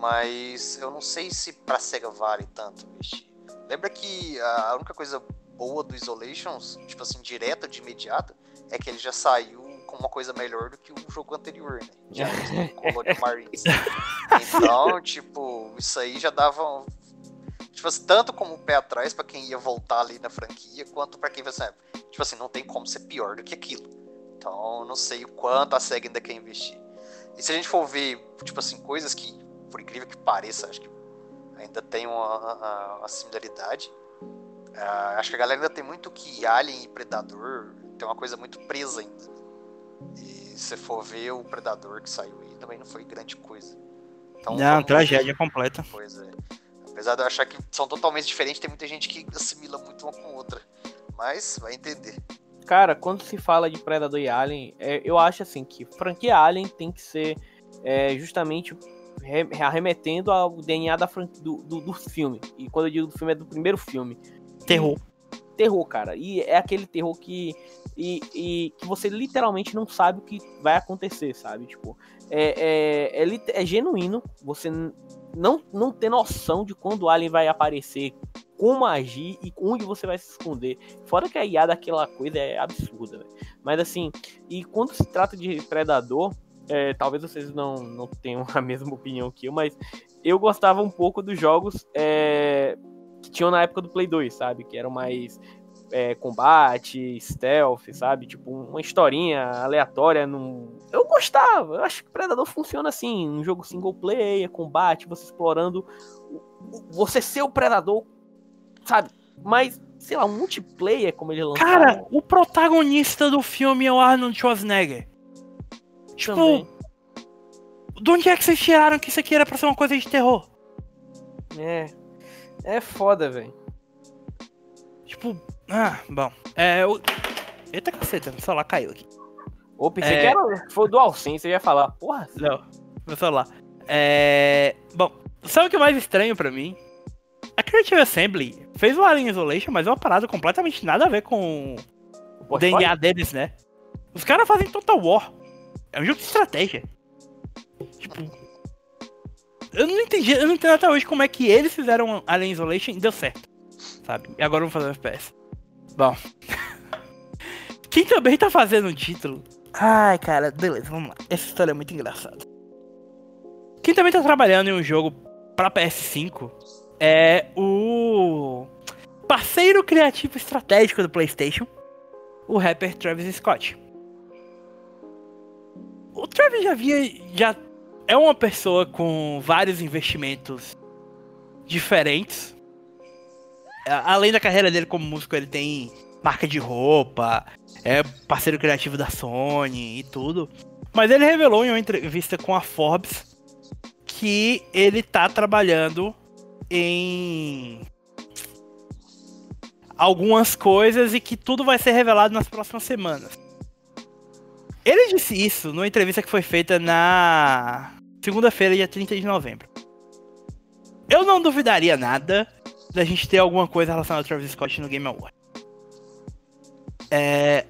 Mas eu não sei se pra SEGA vale tanto investir. Lembra que a única coisa boa do Isolations, tipo assim, direta de imediato, é que ele já saiu com uma coisa melhor do que o jogo anterior, né? Já Colonial Marines. Então, tipo, isso aí já dava. Tipo assim, tanto como o pé atrás para quem ia voltar ali na franquia, quanto para quem vai assim, tipo assim, não tem como ser pior do que aquilo. Então, não sei o quanto a SEGA ainda quer investir. E se a gente for ver, tipo assim, coisas que, por incrível que pareça, acho que ainda tem uma, uma, uma similaridade. Uh, acho que a galera ainda tem muito que Alien e Predador tem uma coisa muito presa ainda. E se for ver o Predador que saiu aí, também não foi grande coisa. Então, não, tragédia completa. Pois é. Apesar de eu achar que são totalmente diferentes, tem muita gente que assimila muito uma com outra. Mas vai entender. Cara, quando se fala de Predador e Alien, é, eu acho assim que franquia Alien tem que ser é, justamente arremetendo ao DNA da do, do, do, filme. E quando eu digo do filme, é do primeiro filme. Terror. E, terror, cara. E é aquele terror que. E, e, que você literalmente não sabe o que vai acontecer, sabe? Tipo, é, é, é, é genuíno. Você não, não ter noção de quando o Alien vai aparecer, como agir e onde você vai se esconder. Fora que a IA daquela coisa é absurda, véio. Mas assim, e quando se trata de Predador, é, talvez vocês não, não tenham a mesma opinião que eu, mas eu gostava um pouco dos jogos é, que tinham na época do Play 2, sabe? Que eram mais é, combate, stealth, sabe? Tipo, uma historinha aleatória. Num... Eu gostava, eu acho que Predador funciona assim, um jogo single player, combate, você explorando. Você ser o predador sabe? Mas, sei lá, um multiplayer como ele lançou. Cara, o protagonista do filme é o Arnold Schwarzenegger. Tipo, Também. de onde é que vocês tiraram que isso aqui era pra ser uma coisa de terror? É. É foda, velho. Tipo, ah, bom. É, o... Eita caceta, meu celular caiu aqui. Ô, pensei é... que era, foi do Alcim, você ia falar, porra. Não, meu celular. É. Bom, sabe o que é mais estranho pra mim? A Creative Assembly fez o Alien Isolation, mas é uma parada completamente nada a ver com o, o DNA deles, né? Os caras fazem Total War. É um jogo de estratégia. Tipo. Eu não entendi, eu não entendo até hoje como é que eles fizeram Alien Isolation e deu certo. Sabe? E agora vamos fazer um FPS. Bom. Quem também tá fazendo um título. Ai, cara, beleza, vamos lá. Essa história é muito engraçada. Quem também tá trabalhando em um jogo pra PS5 é o parceiro criativo estratégico do PlayStation, o rapper Travis Scott. O Travis já já é uma pessoa com vários investimentos diferentes. Além da carreira dele como músico, ele tem marca de roupa, é parceiro criativo da Sony e tudo. Mas ele revelou em uma entrevista com a Forbes que ele tá trabalhando em algumas coisas e que tudo vai ser revelado nas próximas semanas. Ele disse isso numa entrevista que foi feita na segunda-feira, dia 30 de novembro. Eu não duvidaria nada da gente ter alguma coisa relacionada ao Travis Scott no Game Award. É,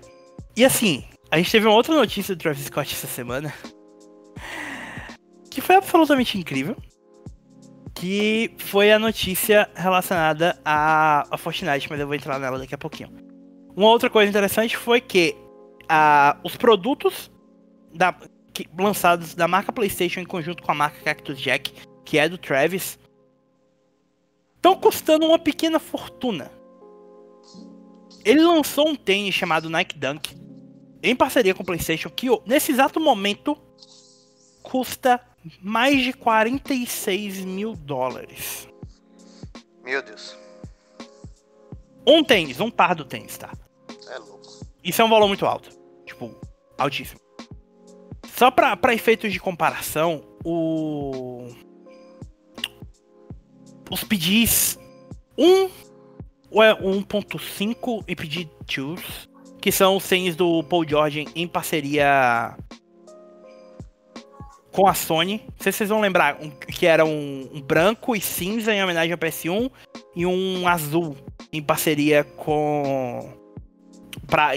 e assim, a gente teve uma outra notícia do Travis Scott essa semana. Que foi absolutamente incrível. Que foi a notícia relacionada a, a Fortnite, mas eu vou entrar nela daqui a pouquinho. Uma outra coisa interessante foi que a, os produtos da, que, lançados da marca PlayStation em conjunto com a marca Cactus Jack, que é do Travis, estão custando uma pequena fortuna. Ele lançou um tênis chamado Nike Dunk em parceria com o PlayStation que nesse exato momento custa mais de 46 mil dólares. Meu Deus. Um tênis, um par do tênis, tá? É louco. Isso é um valor muito alto. Tipo, altíssimo. Só pra, pra efeitos de comparação, o. Os pedis 1 ou é 1.5 e PD 2, que são os tênis do Paul George em parceria com a Sony. Não sei se vocês vão lembrar um, que era um, um, branco e cinza em homenagem ao PS1 e um azul em parceria com. Pra,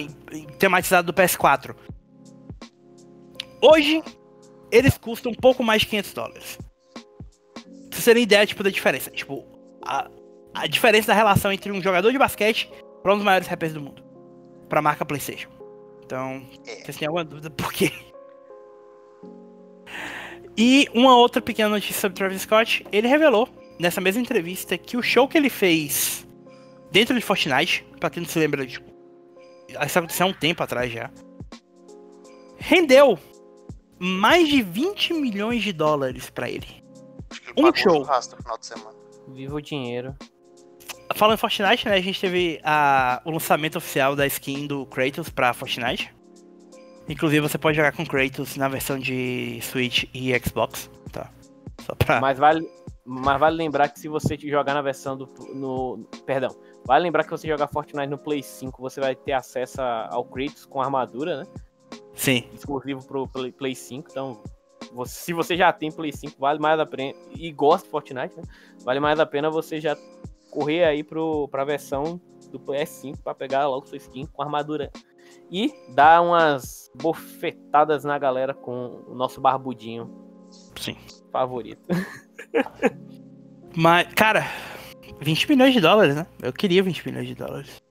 tematizado do PS4. Hoje, eles custam um pouco mais de 500 dólares. Pra vocês terem ideia tipo, da diferença. Tipo, a, a diferença da relação entre um jogador de basquete para um dos maiores rappers do mundo. Pra marca PlayStation. Então, vocês têm alguma dúvida por quê? E uma outra pequena notícia sobre Travis Scott, ele revelou nessa mesma entrevista que o show que ele fez dentro de Fortnite, pra quem não se lembra, tipo, isso aconteceu há um tempo atrás já, rendeu mais de 20 milhões de dólares para ele. ele um show. final de semana. Viva o dinheiro. Falando em Fortnite, né, a gente teve a, o lançamento oficial da skin do Kratos pra Fortnite. Inclusive você pode jogar com Kratos na versão de Switch e Xbox, tá? Só pra... Mas vale, mas vale lembrar que se você jogar na versão do no, perdão, vale lembrar que você jogar Fortnite no Play 5, você vai ter acesso ao Kratos com armadura, né? Sim. Exclusivo pro Play, Play 5, então você, se você já tem Play 5, vale mais a pena e gosta de Fortnite, né? Vale mais a pena você já correr aí pro, pra versão do PS5 para pegar logo sua skin com armadura e dar umas bofetadas na galera com o nosso barbudinho. Sim. Favorito. Mas, cara, 20 milhões de dólares, né? Eu queria 20 milhões de dólares.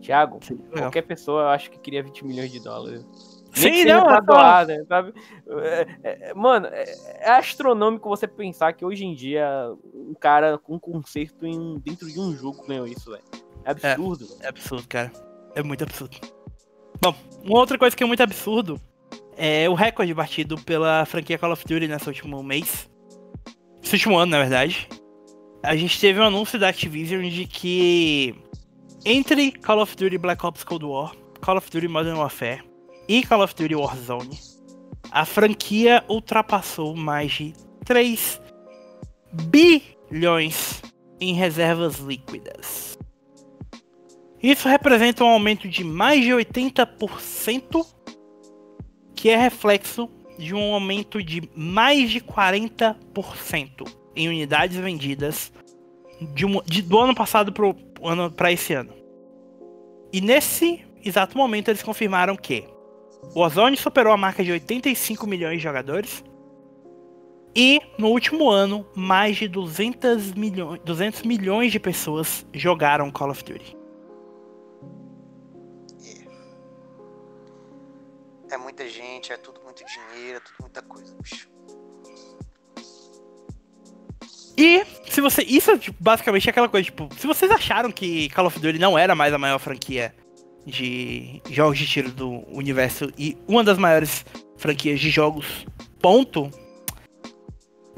Thiago, qualquer pessoa eu acho que queria 20 milhões de dólares. Sim, não, pra doar, né, sabe? É, é, mano, é, é, astronômico você pensar que hoje em dia um cara com um concerto em, dentro de um jogo ganhou isso, velho. É absurdo. É, é absurdo, cara. É muito absurdo. Bom, uma outra coisa que é muito absurdo é o recorde batido pela franquia Call of Duty nesse último mês. Esse último ano, na verdade. A gente teve um anúncio da Activision de que entre Call of Duty Black Ops Cold War, Call of Duty Modern Warfare e Call of Duty Warzone, a franquia ultrapassou mais de 3 bilhões em reservas líquidas. Isso representa um aumento de mais de 80%, que é reflexo de um aumento de mais de 40% em unidades vendidas de de, do ano passado para esse ano. E nesse exato momento eles confirmaram que o Ozone superou a marca de 85 milhões de jogadores. E no último ano, mais de 200 milhões, 200 milhões de pessoas jogaram Call of Duty. É muita gente, é tudo muito dinheiro, é tudo muita coisa, bicho. E se você. Isso tipo, basicamente é aquela coisa, tipo, se vocês acharam que Call of Duty não era mais a maior franquia de jogos de tiro do universo e uma das maiores franquias de jogos, ponto,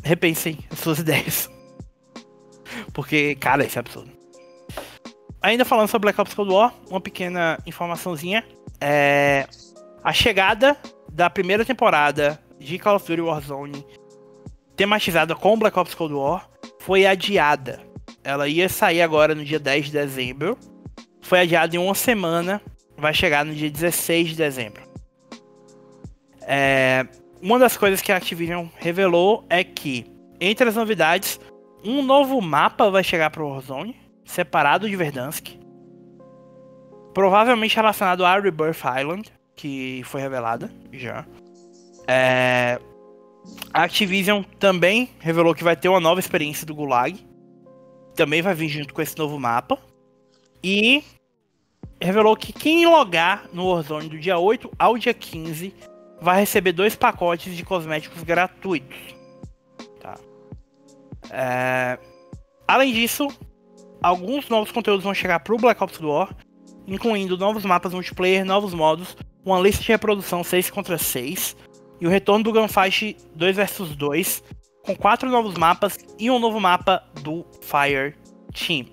repensem as suas ideias. Porque, cara, isso é absurdo. Ainda falando sobre Black Ops Cold War, uma pequena informaçãozinha. É, a chegada da primeira temporada de Call of Duty Warzone, tematizada com Black Ops Cold War, foi adiada. Ela ia sair agora no dia 10 de dezembro. Foi adiada em uma semana. Vai chegar no dia 16 de dezembro. É, uma das coisas que a Activision revelou é que, entre as novidades, um novo mapa vai chegar pro Warzone, separado de Verdansk. Provavelmente relacionado a Rebirth Island, que foi revelada já. É... A Activision também revelou que vai ter uma nova experiência do Gulag. Também vai vir junto com esse novo mapa. E revelou que quem logar no Warzone do dia 8 ao dia 15 vai receber dois pacotes de cosméticos gratuitos. Tá. É... Além disso, alguns novos conteúdos vão chegar para o Black Ops War, incluindo novos mapas multiplayer, novos modos, uma lista de reprodução 6 contra 6 e o retorno do Gunfight 2 vs 2, com quatro novos mapas e um novo mapa do Fire Team.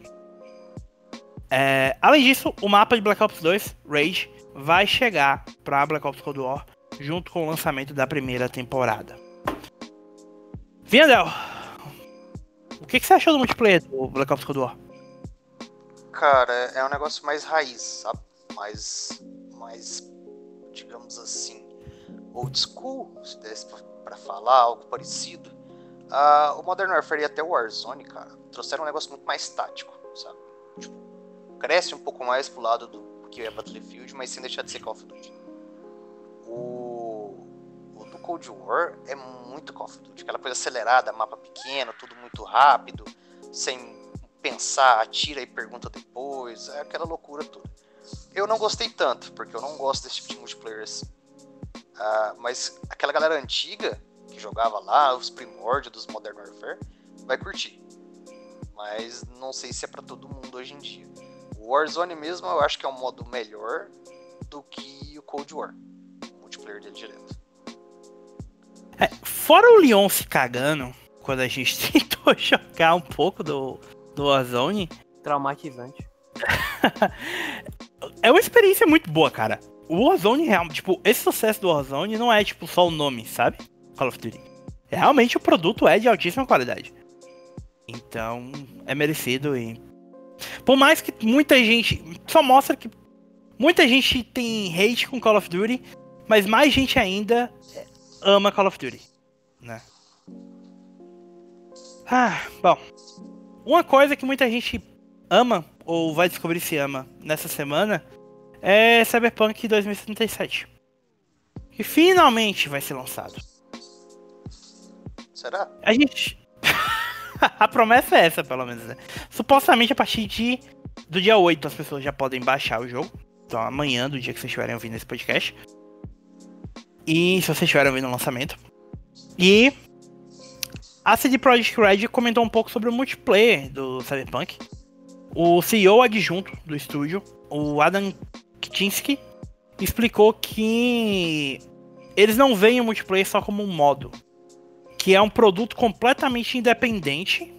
É, além disso, o mapa de Black Ops 2, Rage, vai chegar para Black Ops Cold War junto com o lançamento da primeira temporada. Viandel, o que, que, você achou do multiplayer do Black Ops Cold War? Cara, é um negócio mais raiz, sabe? Mais, mais digamos assim, old school, se desse pra falar, algo parecido. Uh, o Modern Warfare e até o Warzone, cara, trouxeram um negócio muito mais tático, sabe? Tipo, cresce um pouco mais pro lado do que é Battlefield, mas sem deixar de ser Call of Duty. O, o do Cold War é muito Call of Duty, aquela coisa acelerada, mapa pequeno, tudo muito rápido, sem pensar, atira e pergunta depois, é aquela loucura toda. Eu não gostei tanto, porque eu não gosto desse tipo de multiplayer assim. Uh, mas aquela galera antiga que jogava lá, os primórdios dos Modern Warfare, vai curtir. Mas não sei se é para todo mundo hoje em dia. O Warzone mesmo eu acho que é um modo melhor do que o Cold War. O multiplayer dele direto. É, fora o Leon se cagando, quando a gente tentou jogar um pouco do, do Warzone. Traumatizante. é uma experiência muito boa, cara. O Warzone, tipo, esse sucesso do Warzone não é, tipo, só o nome, sabe? Call of Duty. Realmente o produto é de altíssima qualidade. Então, é merecido e. Por mais que muita gente. Só mostra que muita gente tem hate com Call of Duty, mas mais gente ainda ama Call of Duty, né? Ah, bom. Uma coisa que muita gente ama ou vai descobrir se ama nessa semana é Cyberpunk 2077. Que finalmente vai ser lançado. Será? A gente. a promessa é essa, pelo menos, né? Supostamente a partir de... do dia 8 as pessoas já podem baixar o jogo. Então amanhã, do dia que vocês estiverem ouvindo esse podcast. E se vocês estiverem ouvindo o lançamento. E a CD Projekt Red comentou um pouco sobre o multiplayer do Cyberpunk. O CEO adjunto do estúdio, o Adam Kitinsky, explicou que eles não veem o multiplayer só como um modo, que é um produto completamente independente,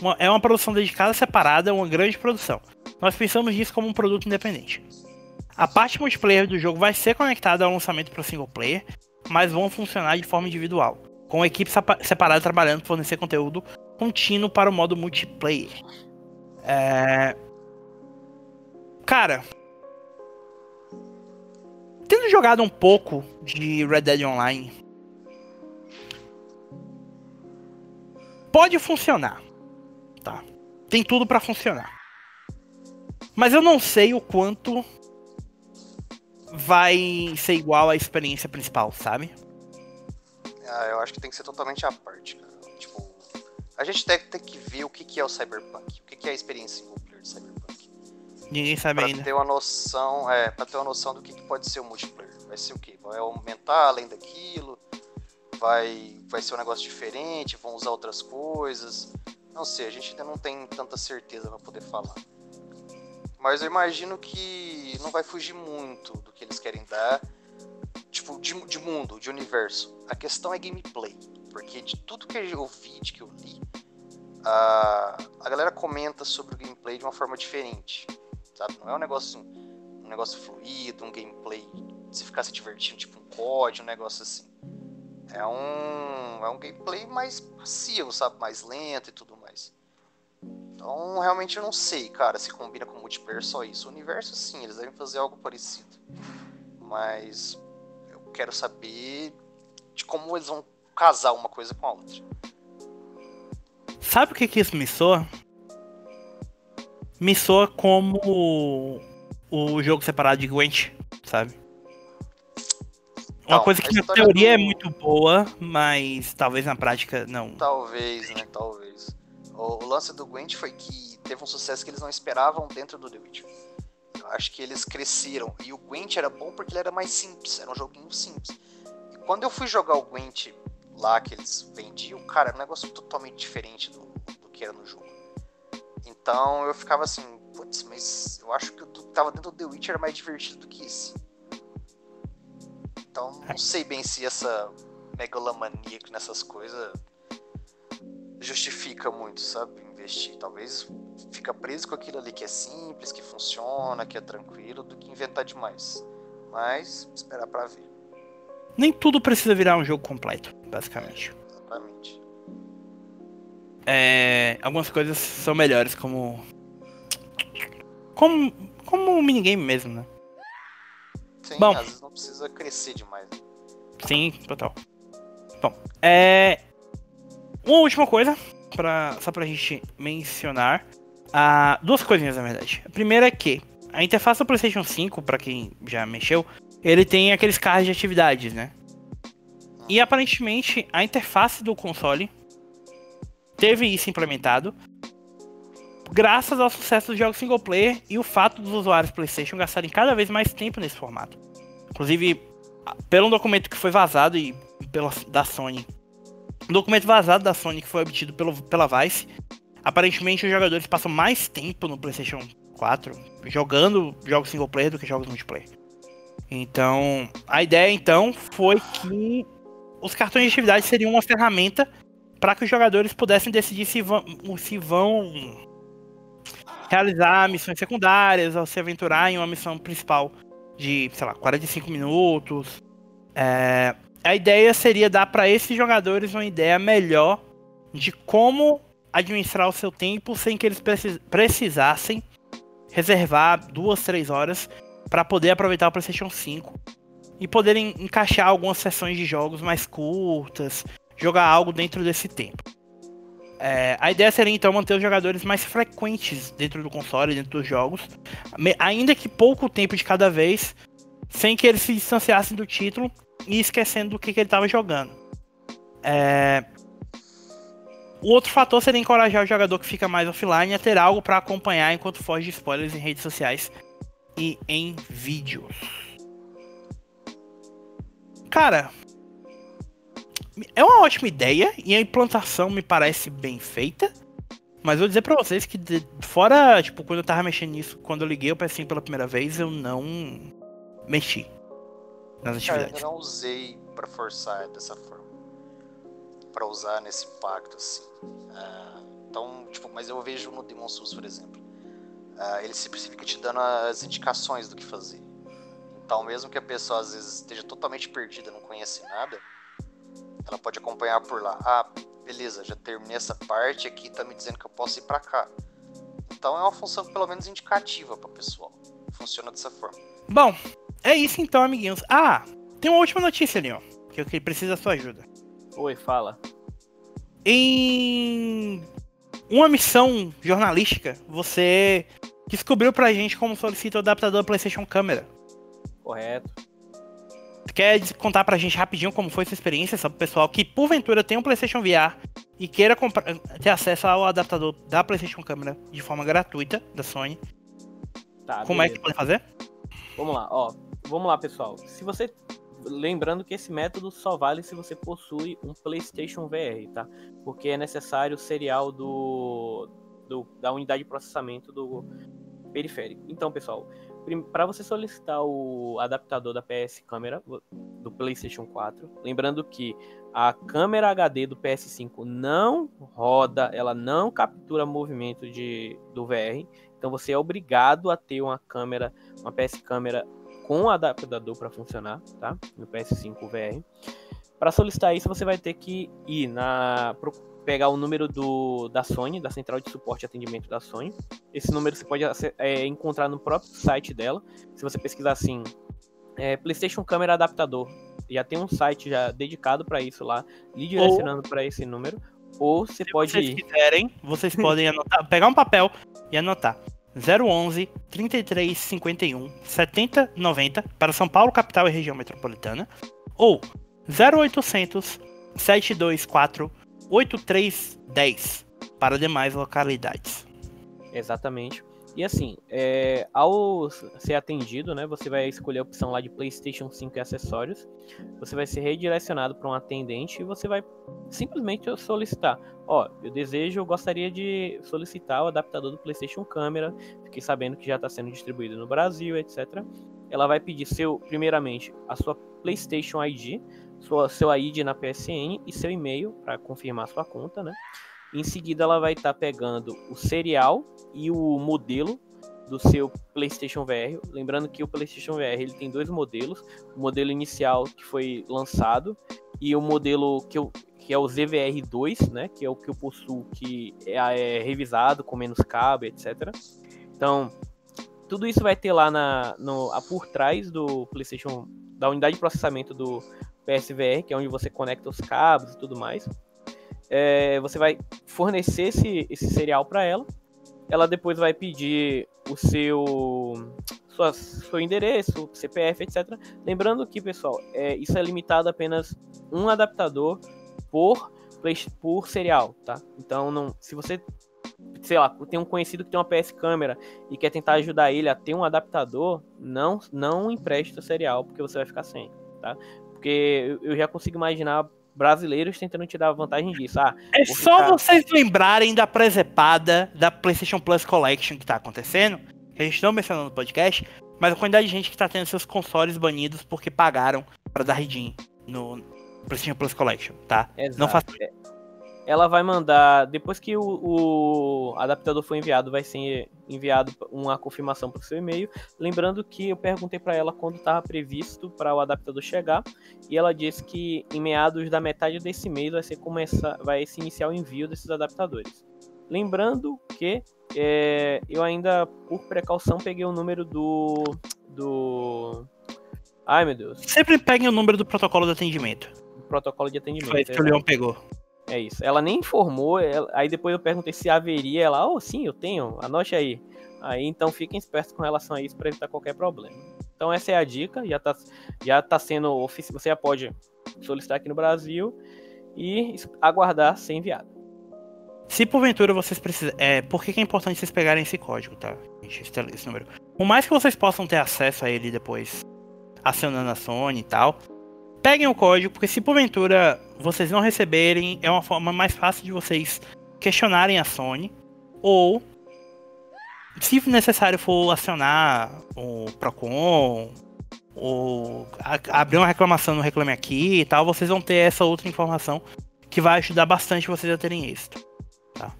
uma, é uma produção dedicada, separada, uma grande produção. Nós pensamos nisso como um produto independente. A parte multiplayer do jogo vai ser conectada ao lançamento para o single player, mas vão funcionar de forma individual, com equipes separadas trabalhando para fornecer conteúdo contínuo para o modo multiplayer. É... Cara, tendo jogado um pouco de Red Dead Online, pode funcionar, tá? Tem tudo para funcionar. Mas eu não sei o quanto vai ser igual à experiência principal, sabe? Ah, eu acho que tem que ser totalmente à parte, cara. Tipo, a gente tem, tem que ver o que, que é o Cyberpunk, o que, que é a experiência single player de Cyberpunk. Ninguém sabe pra ainda. ter uma noção, é, pra ter uma noção do que, que pode ser o multiplayer. Vai ser o quê? Vai aumentar além daquilo? Vai, vai ser um negócio diferente? Vão usar outras coisas? Não sei, a gente ainda não tem tanta certeza para poder falar. Mas eu imagino que não vai fugir muito do que eles querem dar. Tipo, de, de mundo, de universo. A questão é gameplay. Porque de tudo que eu vi, de que eu li, a, a galera comenta sobre o gameplay de uma forma diferente. Sabe? Não é um negócio, um negócio fluido, um gameplay se ficar se divertindo, tipo um COD, um negócio assim. É um, é um gameplay mais passivo, sabe? Mais lento e tudo mais. Então, realmente eu não sei, cara, se combina com multiplayer só isso. O universo, sim, eles devem fazer algo parecido. Mas eu quero saber de como eles vão casar uma coisa com a outra. Sabe o que, que isso me soa? Me soa como o jogo separado de Gwent, sabe? Uma Então, coisa que na teoria é do- muito boa, mas talvez na prática não. Talvez, né? Talvez. O, o lance do Gwent foi que teve um sucesso que eles não esperavam dentro do The Witcher. Eu acho que eles cresceram. E o Gwent era bom porque ele era mais simples, era um joguinho simples. E quando eu fui jogar o Gwent lá que eles vendiam, cara, era um negócio totalmente diferente do, do que era no jogo. Então eu ficava assim, putz, mas eu acho que o que tava dentro do The Witcher era mais divertido do que esse. Então não sei bem se essa megalomania nessas coisas justifica muito, sabe? Investir. Talvez fica preso com aquilo ali que é simples, que funciona, que é tranquilo, do que inventar demais. Mas esperar pra ver, Nem tudo precisa virar um jogo completo, basicamente. exatamente. É, algumas coisas são melhores, como. Como, como um minigame mesmo, né? Sim, Bom. às vezes não precisa crescer demais. Sim, total. Bom, é. Uma última coisa, pra, só pra gente mencionar. Ah, duas coisinhas, na verdade. A primeira é que a interface do PlayStation 5, pra quem já mexeu, ele tem aqueles carros de atividades, né? E aparentemente a interface do console teve isso implementado graças ao sucesso dos jogos single player e o fato dos usuários PlayStation gastarem cada vez mais tempo nesse formato. Inclusive, pelo documento que foi vazado e pela da Sony, um documento vazado da Sony que foi obtido pelo, pela Vice, aparentemente os jogadores passam mais tempo no PlayStation 4 jogando jogos single player do que jogos multiplayer. Então, a ideia então foi que os cartões de atividade seriam uma ferramenta para que os jogadores pudessem decidir se vão, se vão realizar missões secundárias ou se aventurar em uma missão principal de, sei lá, 45 minutos. É, a ideia seria dar para esses jogadores uma ideia melhor de como administrar o seu tempo sem que eles precis- precisassem reservar duas, três horas para poder aproveitar o PlayStation 5 e poderem encaixar algumas sessões de jogos mais curtas, jogar algo dentro desse tempo. É, a ideia seria então manter os jogadores mais frequentes dentro do console, dentro dos jogos, ainda que pouco tempo de cada vez, sem que eles se distanciassem do título e esquecendo do que, que ele estava jogando. É, O outro fator seria encorajar o jogador que fica mais offline a ter algo para acompanhar enquanto foge de spoilers em redes sociais e em vídeos. Cara, é uma ótima ideia e a implantação me parece bem feita. Mas vou dizer pra vocês que, de- fora, tipo, quando eu tava mexendo nisso, quando eu liguei o PS5 pela primeira vez, eu não mexi nas Cara, eu atividades. não usei pra forçar dessa forma. Pra usar nesse pacto, assim. Ah, então, tipo, mas eu vejo no Demon Souls, por exemplo. ah, ele sempre fica te dando as indicações do que fazer. Então, mesmo que a pessoa às vezes esteja totalmente perdida, não conhece nada, ela pode acompanhar por lá. Ah, beleza, já terminei essa parte aqui, tá me dizendo que eu posso ir pra cá. Então é uma função pelo menos indicativa pra pessoal. Funciona dessa forma. Bom, é isso então, amiguinhos. Ah, tem uma última notícia ali, ó. Que eu que preciso da sua ajuda. Oi, fala. Em uma missão jornalística, você descobriu pra gente como solicita o adaptador PlayStation Câmera. Correto. Quer contar pra gente rapidinho como foi essa experiência, só pro pessoal que porventura tem um PlayStation VR e queira comprar- ter acesso ao adaptador da PlayStation Câmera de forma gratuita da Sony? Tá, como é que beleza. pode fazer? Vamos lá, ó. Vamos lá, pessoal. Se você. Lembrando que esse método só vale se você possui um PlayStation VR, tá? Porque é necessário o serial do, do- da unidade de processamento do periférico. Então, pessoal, para você solicitar o adaptador da PS câmera do PlayStation 4, lembrando que a câmera HD do PS5 não roda, ela não captura movimento de, do VR. Então você é obrigado a ter uma câmera, uma PS câmera com adaptador para funcionar, tá? No PS5 VR. Para solicitar isso, você vai ter que ir na pegar o número do, da Sony, da central de suporte e atendimento da Sony. Esse número você pode é, encontrar no próprio site dela. Se você pesquisar assim, é, PlayStation Câmera Adaptador, já tem um site já dedicado para isso lá, lhe direcionando para esse número. ou você Se pode vocês ir. quiserem, vocês podem anotar, pegar um papel e anotar 011 33 51 70 90 para São Paulo, capital e região metropolitana, ou 0800 724 8310 para demais localidades. Exatamente. E assim, é, ao ser atendido, né, você vai escolher a opção lá de PlayStation 5 e acessórios. Você vai ser redirecionado para um atendente e você vai simplesmente solicitar. Ó, eu desejo, eu gostaria de solicitar o adaptador do PlayStation Câmera. Fiquei sabendo que já está sendo distribuído no Brasil, etc. Ela vai pedir seu, primeiramente, a sua PlayStation ID, sua, seu ID na PSN e seu e-mail para confirmar sua conta, né? Em seguida, ela vai estar pegando o serial e o modelo do seu PlayStation VR. Lembrando que o PlayStation VR ele tem dois modelos: o modelo inicial que foi lançado e o modelo que, eu, que é o ZVR2, né? Que é o que eu possuo, que é, é revisado com menos cabo, etc. Então, tudo isso vai ter lá na, no, por trás do PlayStation, da unidade de processamento do PSVR, que é onde você conecta os cabos e tudo mais é, você vai fornecer esse, esse cereal para ela. Ela depois vai pedir o seu sua, seu endereço, CPF, etc. Lembrando que, pessoal, é, isso é limitado a apenas um adaptador por, por serial, tá? Então, não, se você, sei lá, tem um conhecido que tem uma PS câmera e quer tentar ajudar ele a ter um adaptador, não, não o serial, porque você vai ficar sem, tá? Porque eu já consigo imaginar brasileiros tentando te dar vantagem disso. Ah, É só ficar... vocês lembrarem da presepada da PlayStation Plus Collection que tá acontecendo, que a gente não mencionou no podcast, mas a quantidade de gente que tá tendo seus consoles banidos porque pagaram para dar redeem no PlayStation Plus Collection, tá? Exato. Não faça ela vai mandar, depois que o, o, adaptador for enviado, vai ser enviado uma confirmação para o seu e-mail. Lembrando que eu perguntei para ela quando estava previsto para o adaptador chegar, e ela disse que em meados da metade desse mês vai, ser começar, vai se iniciar o envio desses adaptadores. Lembrando que é, eu ainda, por precaução, peguei o número do. do. Ai meu Deus. Sempre peguem o número do protocolo de atendimento. Do protocolo de atendimento. Foi que o Leon pegou. É isso. Ela nem informou, ela... aí depois eu perguntei se haveria, ela, oh, sim, eu tenho, anote aí. Aí então fiquem espertos com relação a isso para evitar qualquer problema. Então essa é a dica, já tá, já tá sendo oficial, você já pode solicitar aqui no Brasil e aguardar ser enviado. Se porventura vocês precisam. É, por que, que é importante vocês pegarem esse código, tá? Gente, esse número. Por mais que vocês possam ter acesso a ele depois, acionando a Sony e tal, peguem o código, porque se porventura vocês não receberem, é uma forma mais fácil de vocês questionarem a Sony. Ou, se necessário for acionar o Procon, ou abrir uma reclamação no Reclame Aqui e tal, vocês vão ter essa outra informação que vai ajudar bastante vocês a terem êxito. Tá?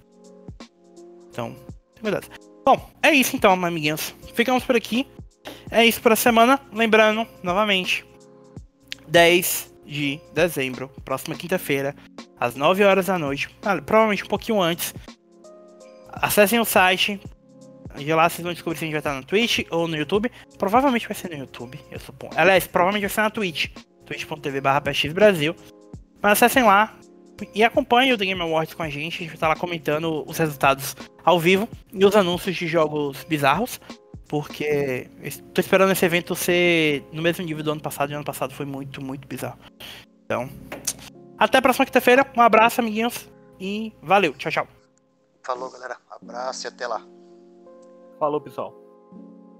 Então, verdade. Bom, é isso então, amiguinhos. Ficamos por aqui. É isso para a semana. Lembrando, novamente, 10 de dezembro, próxima quinta-feira, às 9 horas da noite, ah, provavelmente um pouquinho antes. Acessem o site. De lá vocês vão descobrir se a gente vai estar no Twitch ou no YouTube. Provavelmente vai ser no YouTube, eu suponho. Aliás, provavelmente vai ser na Twitch. twitch.tv barra Brasil. Mas acessem lá e acompanhem o The Game Awards com a gente. A gente vai estar lá comentando os resultados ao vivo e os anúncios de jogos bizarros. Porque estou esperando esse evento ser no mesmo nível do ano passado, e ano passado foi muito, muito bizarro. Então, até a próxima quinta-feira. Um abraço, amiguinhos. E valeu. Tchau, tchau. Falou, galera. Abraço e até lá. Falou, pessoal.